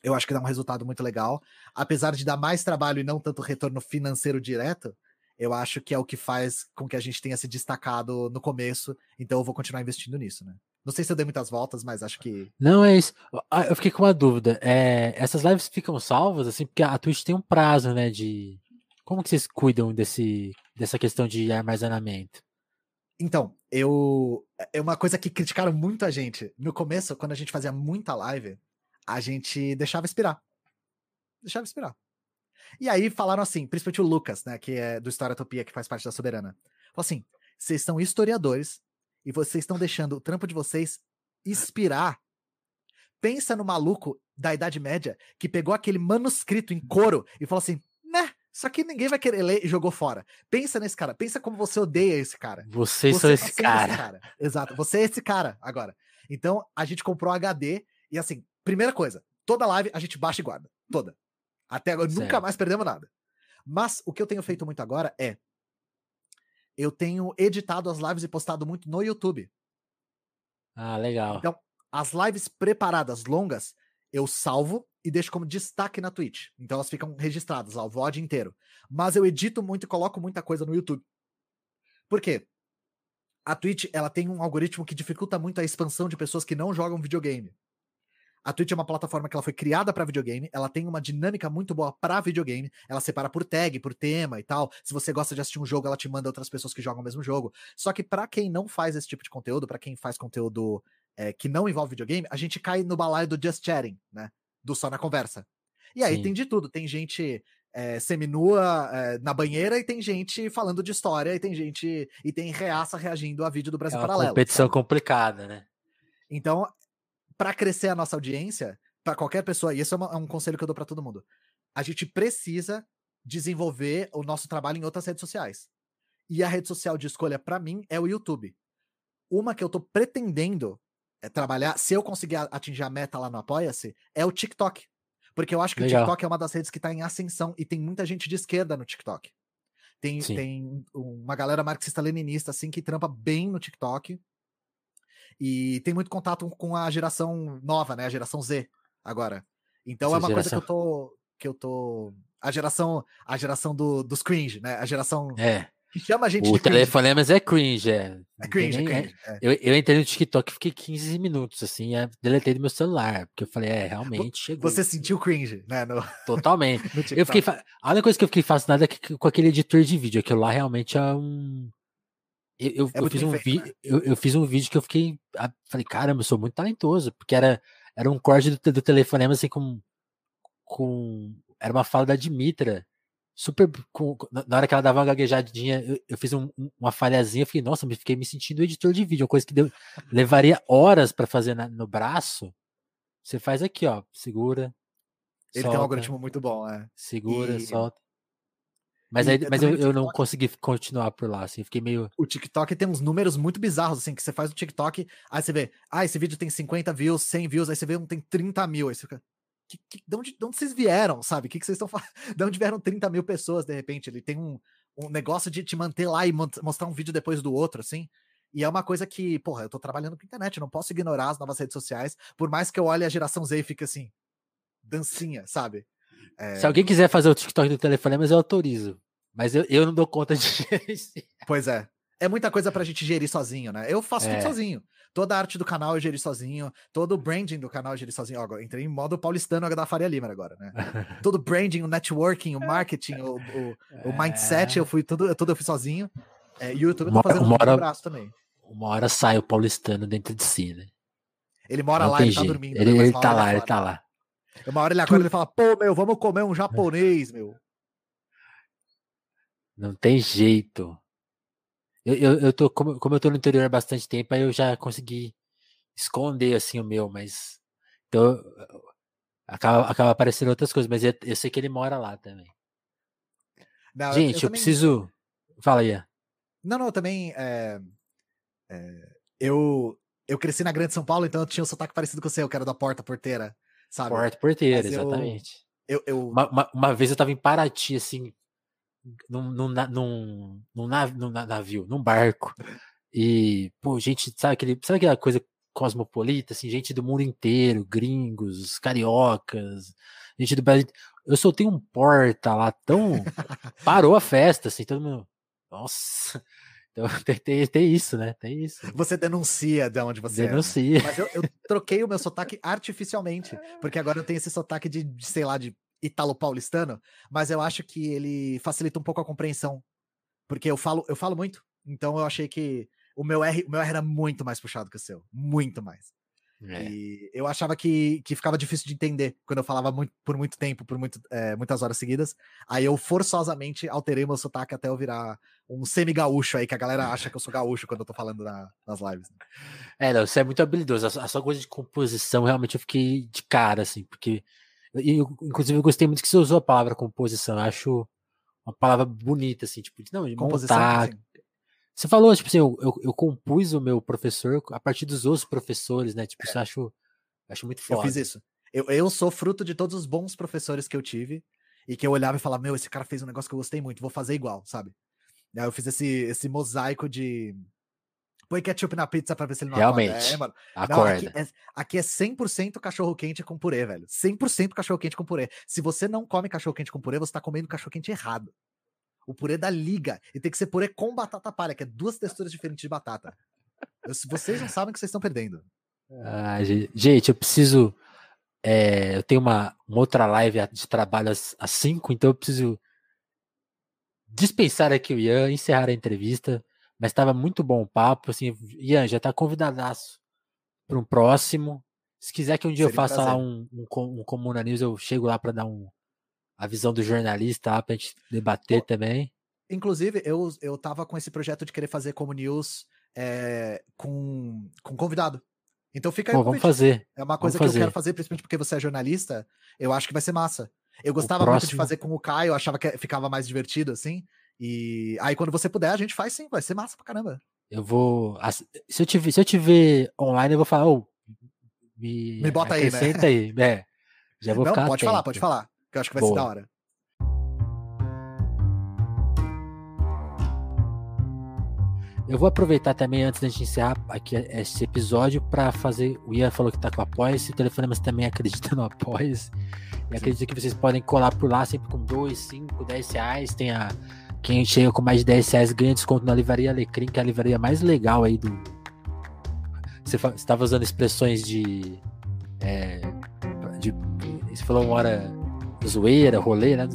Eu acho que dá um resultado muito legal. Apesar de dar mais trabalho e não tanto retorno financeiro direto, eu acho que é o que faz com que a gente tenha se destacado no começo. Então eu vou continuar investindo nisso, né? Não sei se eu dei muitas voltas, mas acho que. Não, é isso. Ah, eu fiquei com uma dúvida. É, essas lives ficam salvas, assim, porque a Twitch tem um prazo, né? De. Como que vocês cuidam desse, dessa questão de armazenamento? Então, eu. É uma coisa que criticaram muito a gente. No começo, quando a gente fazia muita live, a gente deixava expirar. Deixava expirar. E aí falaram assim, principalmente o Lucas, né, que é do História Topia, que faz parte da Soberana. Falou assim: vocês são historiadores, e vocês estão deixando o trampo de vocês expirar. Pensa no maluco da Idade Média que pegou aquele manuscrito em couro e falou assim: né, isso aqui ninguém vai querer ler e jogou fora. Pensa nesse cara, pensa como você odeia esse cara. Vocês você são esse cara. esse cara. Exato, você é esse cara agora. Então a gente comprou HD e assim, primeira coisa, toda live a gente baixa e guarda. Toda. Até agora, certo. nunca mais perdemos nada. Mas o que eu tenho feito muito agora é eu tenho editado as lives e postado muito no YouTube. Ah, legal. Então, as lives preparadas, longas, eu salvo e deixo como destaque na Twitch. Então elas ficam registradas lá, o VOD inteiro. Mas eu edito muito e coloco muita coisa no YouTube. Por quê? A Twitch, ela tem um algoritmo que dificulta muito a expansão de pessoas que não jogam videogame. A Twitch é uma plataforma que ela foi criada para videogame, ela tem uma dinâmica muito boa para videogame, ela separa por tag, por tema e tal. Se você gosta de assistir um jogo, ela te manda outras pessoas que jogam o mesmo jogo. Só que para quem não faz esse tipo de conteúdo, para quem faz conteúdo é, que não envolve videogame, a gente cai no balaio do just chatting, né? Do só na conversa. E aí Sim. tem de tudo, tem gente é, seminua é, na banheira e tem gente falando de história e tem gente e tem reaça reagindo a vídeo do Brasil é uma Paralelo. Competição sabe? complicada, né? Então para crescer a nossa audiência, para qualquer pessoa, e esse é, uma, é, um conselho que eu dou para todo mundo, a gente precisa desenvolver o nosso trabalho em outras redes sociais. E a rede social de escolha para mim é o YouTube. Uma que eu tô pretendendo é trabalhar, se eu conseguir atingir a meta lá no Apoia-se, é o TikTok. Porque eu acho que Legal. o TikTok é uma das redes que tá em ascensão e tem muita gente de esquerda no TikTok. Tem, tem uma galera marxista-leninista, assim, que trampa bem no TikTok. E tem muito contato com a geração nova, né? A geração Z agora. Então Essa é uma geração... coisa que eu tô. Que eu tô. A geração. A geração do, dos cringe, né? A geração. É. Que chama a gente o de cringe. telefonemas é cringe, é. É cringe, é Nem- cringe. é. Eu, eu entrei no TikTok e fiquei 15 minutos, assim, é, deletei do meu celular, porque eu falei, é, realmente chegou. Você sentiu cringe, né? No, Totalmente. no Eu fiquei. A única coisa que eu fiquei fascinado é que, com aquele editor de vídeo. Aquilo lá realmente é um. Eu, eu, É eu fiz um vídeo. né? Eu, eu fiz um vídeo que eu fiquei. ah, Falei, caramba, eu sou muito talentoso. Porque era, era um corte do, do telefonema, assim, com. com era uma fala da Dimitra. Super. com- na hora que ela dava uma gaguejadinha, eu, eu fiz um- um- uma falhazinha. Eu fiquei, nossa, me fiquei me sentindo editor de vídeo. Uma coisa que deu- levaria horas para fazer na- no braço. Você faz aqui, ó. Segura. Ele tem um solta, algoritmo muito bom, é. Segura, E- solta. Mas, aí, eu mas eu, eu não consegui continuar por lá, assim, fiquei meio. O TikTok tem uns números muito bizarros, assim, que você faz no TikTok, aí você vê, ah, esse vídeo tem 50 views, 100 views, aí você vê um tem 30 mil, aí você fica, que, que, de, onde, de onde vocês vieram, sabe? O que, que vocês estão falando? De onde vieram 30 mil pessoas, de repente? Ele tem um, um negócio de te manter lá e mostrar um vídeo depois do outro, assim. E é uma coisa que, porra, eu tô trabalhando com internet, não posso ignorar as novas redes sociais, por mais que eu olhe a geração Z e fique assim, dancinha, sabe? É, Se alguém quiser fazer o TikTok do telefone, mas eu autorizo. Mas eu, eu não dou conta de gerenciar. Pois é. É muita coisa pra gente gerir sozinho, né? Eu faço É. tudo sozinho. Toda a arte do canal eu geri sozinho. Todo o branding do canal eu geri sozinho. Ó, entrei em modo paulistano da Faria Lima agora, né? Todo o branding, o networking, o marketing, o, o, o mindset, eu fui tudo, tudo eu fiz sozinho. É, e o YouTube eu tô Uma- fazendo uma tudo no hora- braço também. Uma hora sai o paulistano dentro de si, né? Ele mora Não lá, ele tá dormindo. Ele, né? Ele tá hora lá, ele tá lá. Uma hora ele acorda e ele fala, pô, meu, vamos comer um japonês, meu. Não tem jeito. Eu, eu, eu tô, como, como eu tô no interior há bastante tempo, aí eu já consegui esconder assim o meu, mas. Então. Acaba, acaba aparecendo outras coisas, mas eu, eu sei que ele mora lá também. Não, Gente, eu, também- preciso. Fala aí. Não, não, eu também. é, é, eu, eu cresci na Grande São Paulo, então eu tinha um sotaque parecido com o seu, que era da porta porteira, sabe? Porta porteira, eu- exatamente. Eu, eu, Uma, uma, uma vez eu tava em Paraty, assim, num, num, num, num, nav- num na- navio, num barco. E, pô, gente, sabe, aquele, sabe aquela coisa cosmopolita, assim, gente do mundo inteiro, gringos, cariocas, gente do Brasil. Eu soltei um porta lá tão. Parou a festa, assim, todo mundo. Nossa! Então tem, tem, isso, né? Tem isso. Você denuncia de onde você é. Denuncia. Mas eu, eu troquei o meu sotaque artificialmente, porque agora eu tenho esse sotaque de, de, sei lá, de italo-paulistano, mas eu acho que ele facilita um pouco a compreensão. Porque eu falo, eu falo muito, então eu achei que o meu R, o meu R era muito mais puxado que o seu. Muito mais. É. E eu achava que, que ficava difícil de entender quando eu falava muito, por muito tempo, por muito, é, muitas horas seguidas. Aí eu forçosamente alterei meu sotaque até eu virar um semi-gaúcho aí, que a galera acha que eu sou gaúcho quando eu tô falando na- nas lives. né? É, não, você é muito habilidoso. A sua- a sua coisa de composição, realmente eu fiquei de cara, assim, porque. E, eu, inclusive, eu gostei muito que você usou a palavra composição. Eu acho uma palavra bonita, assim, tipo, de, não, de Composição, montar. assim. Você falou, tipo assim, eu, eu, eu compus o meu professor a partir dos outros professores, né? Tipo, isso eu acho, eu acho muito Eu foda. fiz isso. Eu, eu sou fruto de todos os bons professores que eu tive e que eu olhava e falava: Meu, esse cara fez um negócio que eu gostei muito, vou fazer igual, sabe? Aí eu fiz esse, esse mosaico de. Põe ketchup na pizza pra ver se ele não acorda. Realmente. É, mano. Não, Acorda. aqui, é, aqui é 100% cachorro quente com purê, velho. 100% cachorro quente com purê. Se você não come cachorro quente com purê, você tá comendo cachorro quente errado. O purê da liga. E tem que ser purê com batata palha, que é duas texturas diferentes de batata. Eu- vocês não sabem o que vocês estão perdendo. Ah, ge- gente, eu preciso. é, eu tenho uma, uma outra live de trabalho às 5, então eu preciso dispensar aqui o Ian, encerrar a entrevista. Mas estava muito bom o papo. Assim, Ian, já está convidadaço para um próximo. Se quiser que um dia eu Seria um faça lá prazer. um, um, um Comuna News, eu chego lá para dar um, a visão do jornalista lá pra gente debater Pô, também. Inclusive, eu, eu tava com esse projeto de querer fazer como news é, com, com convidado. Então fica aí Pô, vamos fazer. É uma vamos coisa que eu quero fazer, principalmente porque você é jornalista. Eu acho que vai ser massa. Eu gostava muito de próximo- fazer com o Caio, eu achava que ficava mais divertido, assim. E aí, quando você puder, a gente faz sim, vai ser massa pra caramba. Eu vou. Se eu te, ver- se eu te ver online, eu vou falar, ô, me, Me bota aí, né? aí. É, já vou Não, ficar pode falar, atento. pode falar. Que eu acho que vai ser Boa. da hora. Eu vou aproveitar também, antes da gente encerrar aqui esse episódio, para fazer. O Ian falou que tá com Apoia-se, o Telefonemas também acredita no Apoia-se. E acredito que vocês podem colar por lá sempre com 2, 5, 10 reais. Tem a Quem chega com mais de 10 reais ganha desconto na Livraria Alecrim, que é a livraria mais legal aí do. Você estava usando expressões de, é, de. Você falou uma hora zoeira, rolê, né?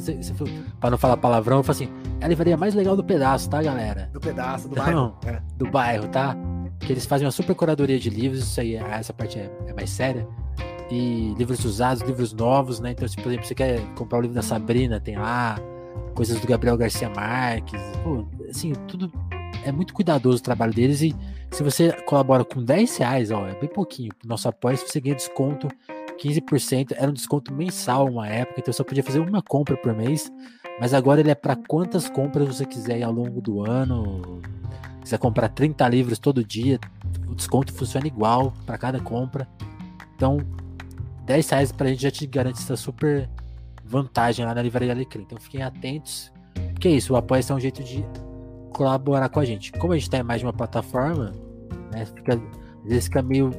Para não falar palavrão, eu falo assim: é a livraria mais legal do pedaço, tá, galera? Do pedaço, do então, bairro. É. Do bairro, tá? Que eles fazem uma super curadoria de livros, isso aí, essa parte é, é mais séria e livros usados, livros novos, né? Então, se, por exemplo, você quer comprar o livro da Sabrina, tem lá coisas do Gabriel Garcia Marques, pô, assim, tudo é muito cuidadoso o trabalho deles e se você colabora com 10 reais, ó, é bem pouquinho, nosso apoio, se você ganha desconto 15%, era um desconto mensal uma época, então você só podia fazer uma compra por mês, mas agora ele é para quantas compras você quiser ao longo do ano. Se quiser comprar 30 livros todo dia, o desconto funciona igual para cada compra. Então, 10 reais pra gente já te garante essa super vantagem lá na Livraria Alecrim. Então fiquem atentos. Que é isso, o apoio é um jeito de colaborar com a gente. Como a gente tá em mais de uma plataforma, né? Fica, às vezes fica meio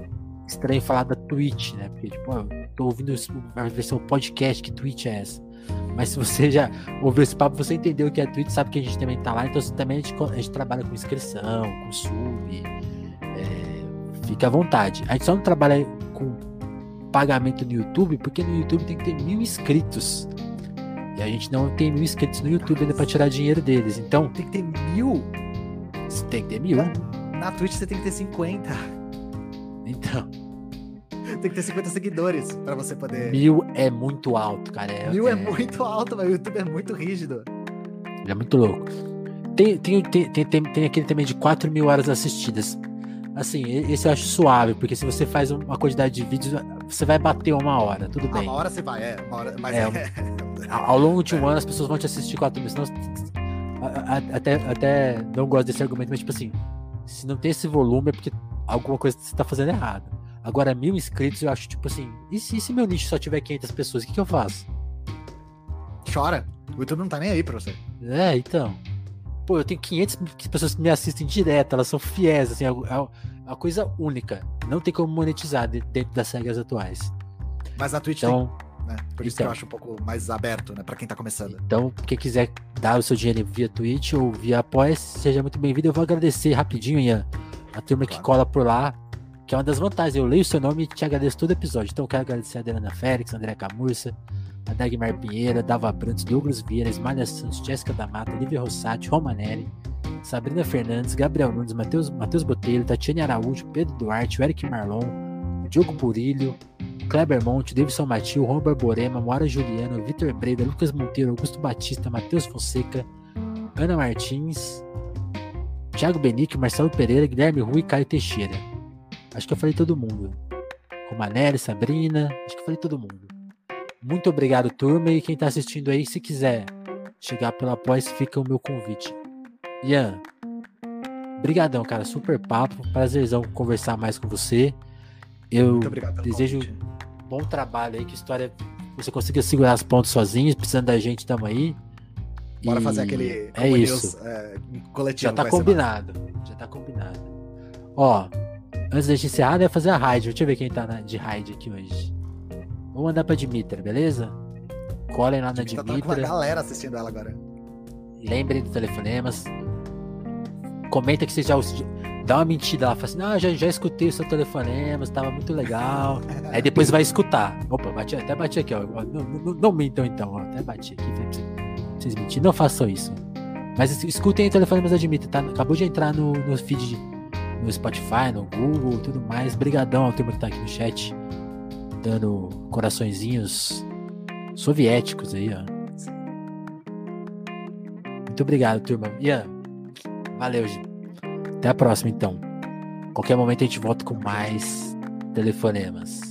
estranho falar da Twitch, né? Porque, tipo, eu tô ouvindo a versão podcast, que Twitch é essa? Mas se você já ouviu esse papo, você entendeu o que é Twitch, sabe que a gente também tá lá, então também a gente, a gente trabalha com inscrição, com sub. É, fica à vontade. A gente só não trabalha com pagamento no YouTube, porque no YouTube tem que ter mil inscritos. E a gente não tem mil inscritos no YouTube ainda pra tirar dinheiro deles. Então. Tem que ter mil? Tem que ter mil. Na, na Twitch você tem que ter 50. Então. Tem que ter 50 seguidores para você poder. Mil é muito alto, cara. É, mil é, é muito alto, mas o YouTube é muito rígido. Ele é muito louco. Tem, tem, tem, tem, tem aquele também de 4 mil horas assistidas. Assim, esse eu acho suave, porque se você faz uma quantidade de vídeos, você vai bater uma hora, tudo bem. Uma hora você vai, é. Uma hora, mas é, é... Ao longo de um ano as pessoas vão te assistir quatro meses. Até, até não gosto desse argumento, mas tipo assim, se não tem esse volume é porque alguma coisa você tá fazendo errado. Agora, mil inscritos, eu acho tipo assim, e se, e se meu nicho só tiver 500 pessoas, o que, que eu faço? Chora. O YouTube não tá nem aí pra você. É, então. Pô, eu tenho 500 pessoas que me assistem direto, elas são fiéis, assim, é, é uma coisa única. Não tem como monetizar dentro das regras atuais. Mas na Twitch então, tem, né? Por isso então, que eu então. acho um pouco mais aberto, né, pra quem tá começando. Então, quem quiser dar o seu dinheiro via Twitch ou via Apoia, seja muito bem-vindo. Eu vou agradecer rapidinho, Ian, a turma claro. que cola por lá, que é uma das vantagens. Eu leio o seu nome e te agradeço todo episódio. Então, eu quero agradecer a Adriana Félix, André Camurça, a Dagmar Pinheira, Dava Brantos, Douglas Vieira, Ismália Santos, Jéssica da Mata, Lívia Rossati, Romanelli, Sabrina Fernandes, Gabriel Nunes, Matheus, Matheus Botelho, Tatiane Araújo, Pedro Duarte, Eric Marlon, Diogo Burilho, Kleber Monte, Davidson Matil, Juan Barborema, Moara Juliano, Vitor Breda, Lucas Monteiro, Augusto Batista, Matheus Fonseca, Ana Martins, Thiago Benique, Marcelo Pereira, Guilherme Rui e Caio Teixeira. Acho que eu falei todo mundo. Romanelli, Sabrina, acho que eu falei todo mundo. Muito obrigado, turma. E quem está assistindo aí, se quiser chegar pelo após, fica o meu convite. Ian, brigadão, cara. Super papo. Prazerzão conversar mais com você. Eu desejo convite. bom trabalho aí, que história você consiga segurar as pontas sozinho, precisando da gente, tamo aí. Bora e fazer aquele é isso. é, coletivo. Já tá combinado. Já tá combinado. Ó, antes da gente encerrar, deve fazer a raid. Deixa eu ver quem tá na, de raid aqui hoje. Vou mandar pra Dimitra, beleza? Colhem lá na Dimitra. Tá com a galera assistindo ela agora. Lembrem do telefonemas. Comenta que você já dá uma mentira lá, fala assim, não, já, já escutei o seu telefonema, estava muito legal. Aí depois vai escutar. Opa, bati, até bati aqui, ó. Não, não, não mintam então, ó. Até bati aqui, vocês mentirem. Não façam isso. Mas escutem o telefonemas da Dimitra, tá? Acabou de entrar no, no feed no Spotify, no Google tudo mais. Brigadão ao turma que tá aqui no chat dando coraçõezinhos soviéticos aí, ó. Muito obrigado, turma. Ian, valeu. Até a próxima, então. Qualquer momento a gente volta com mais telefonemas.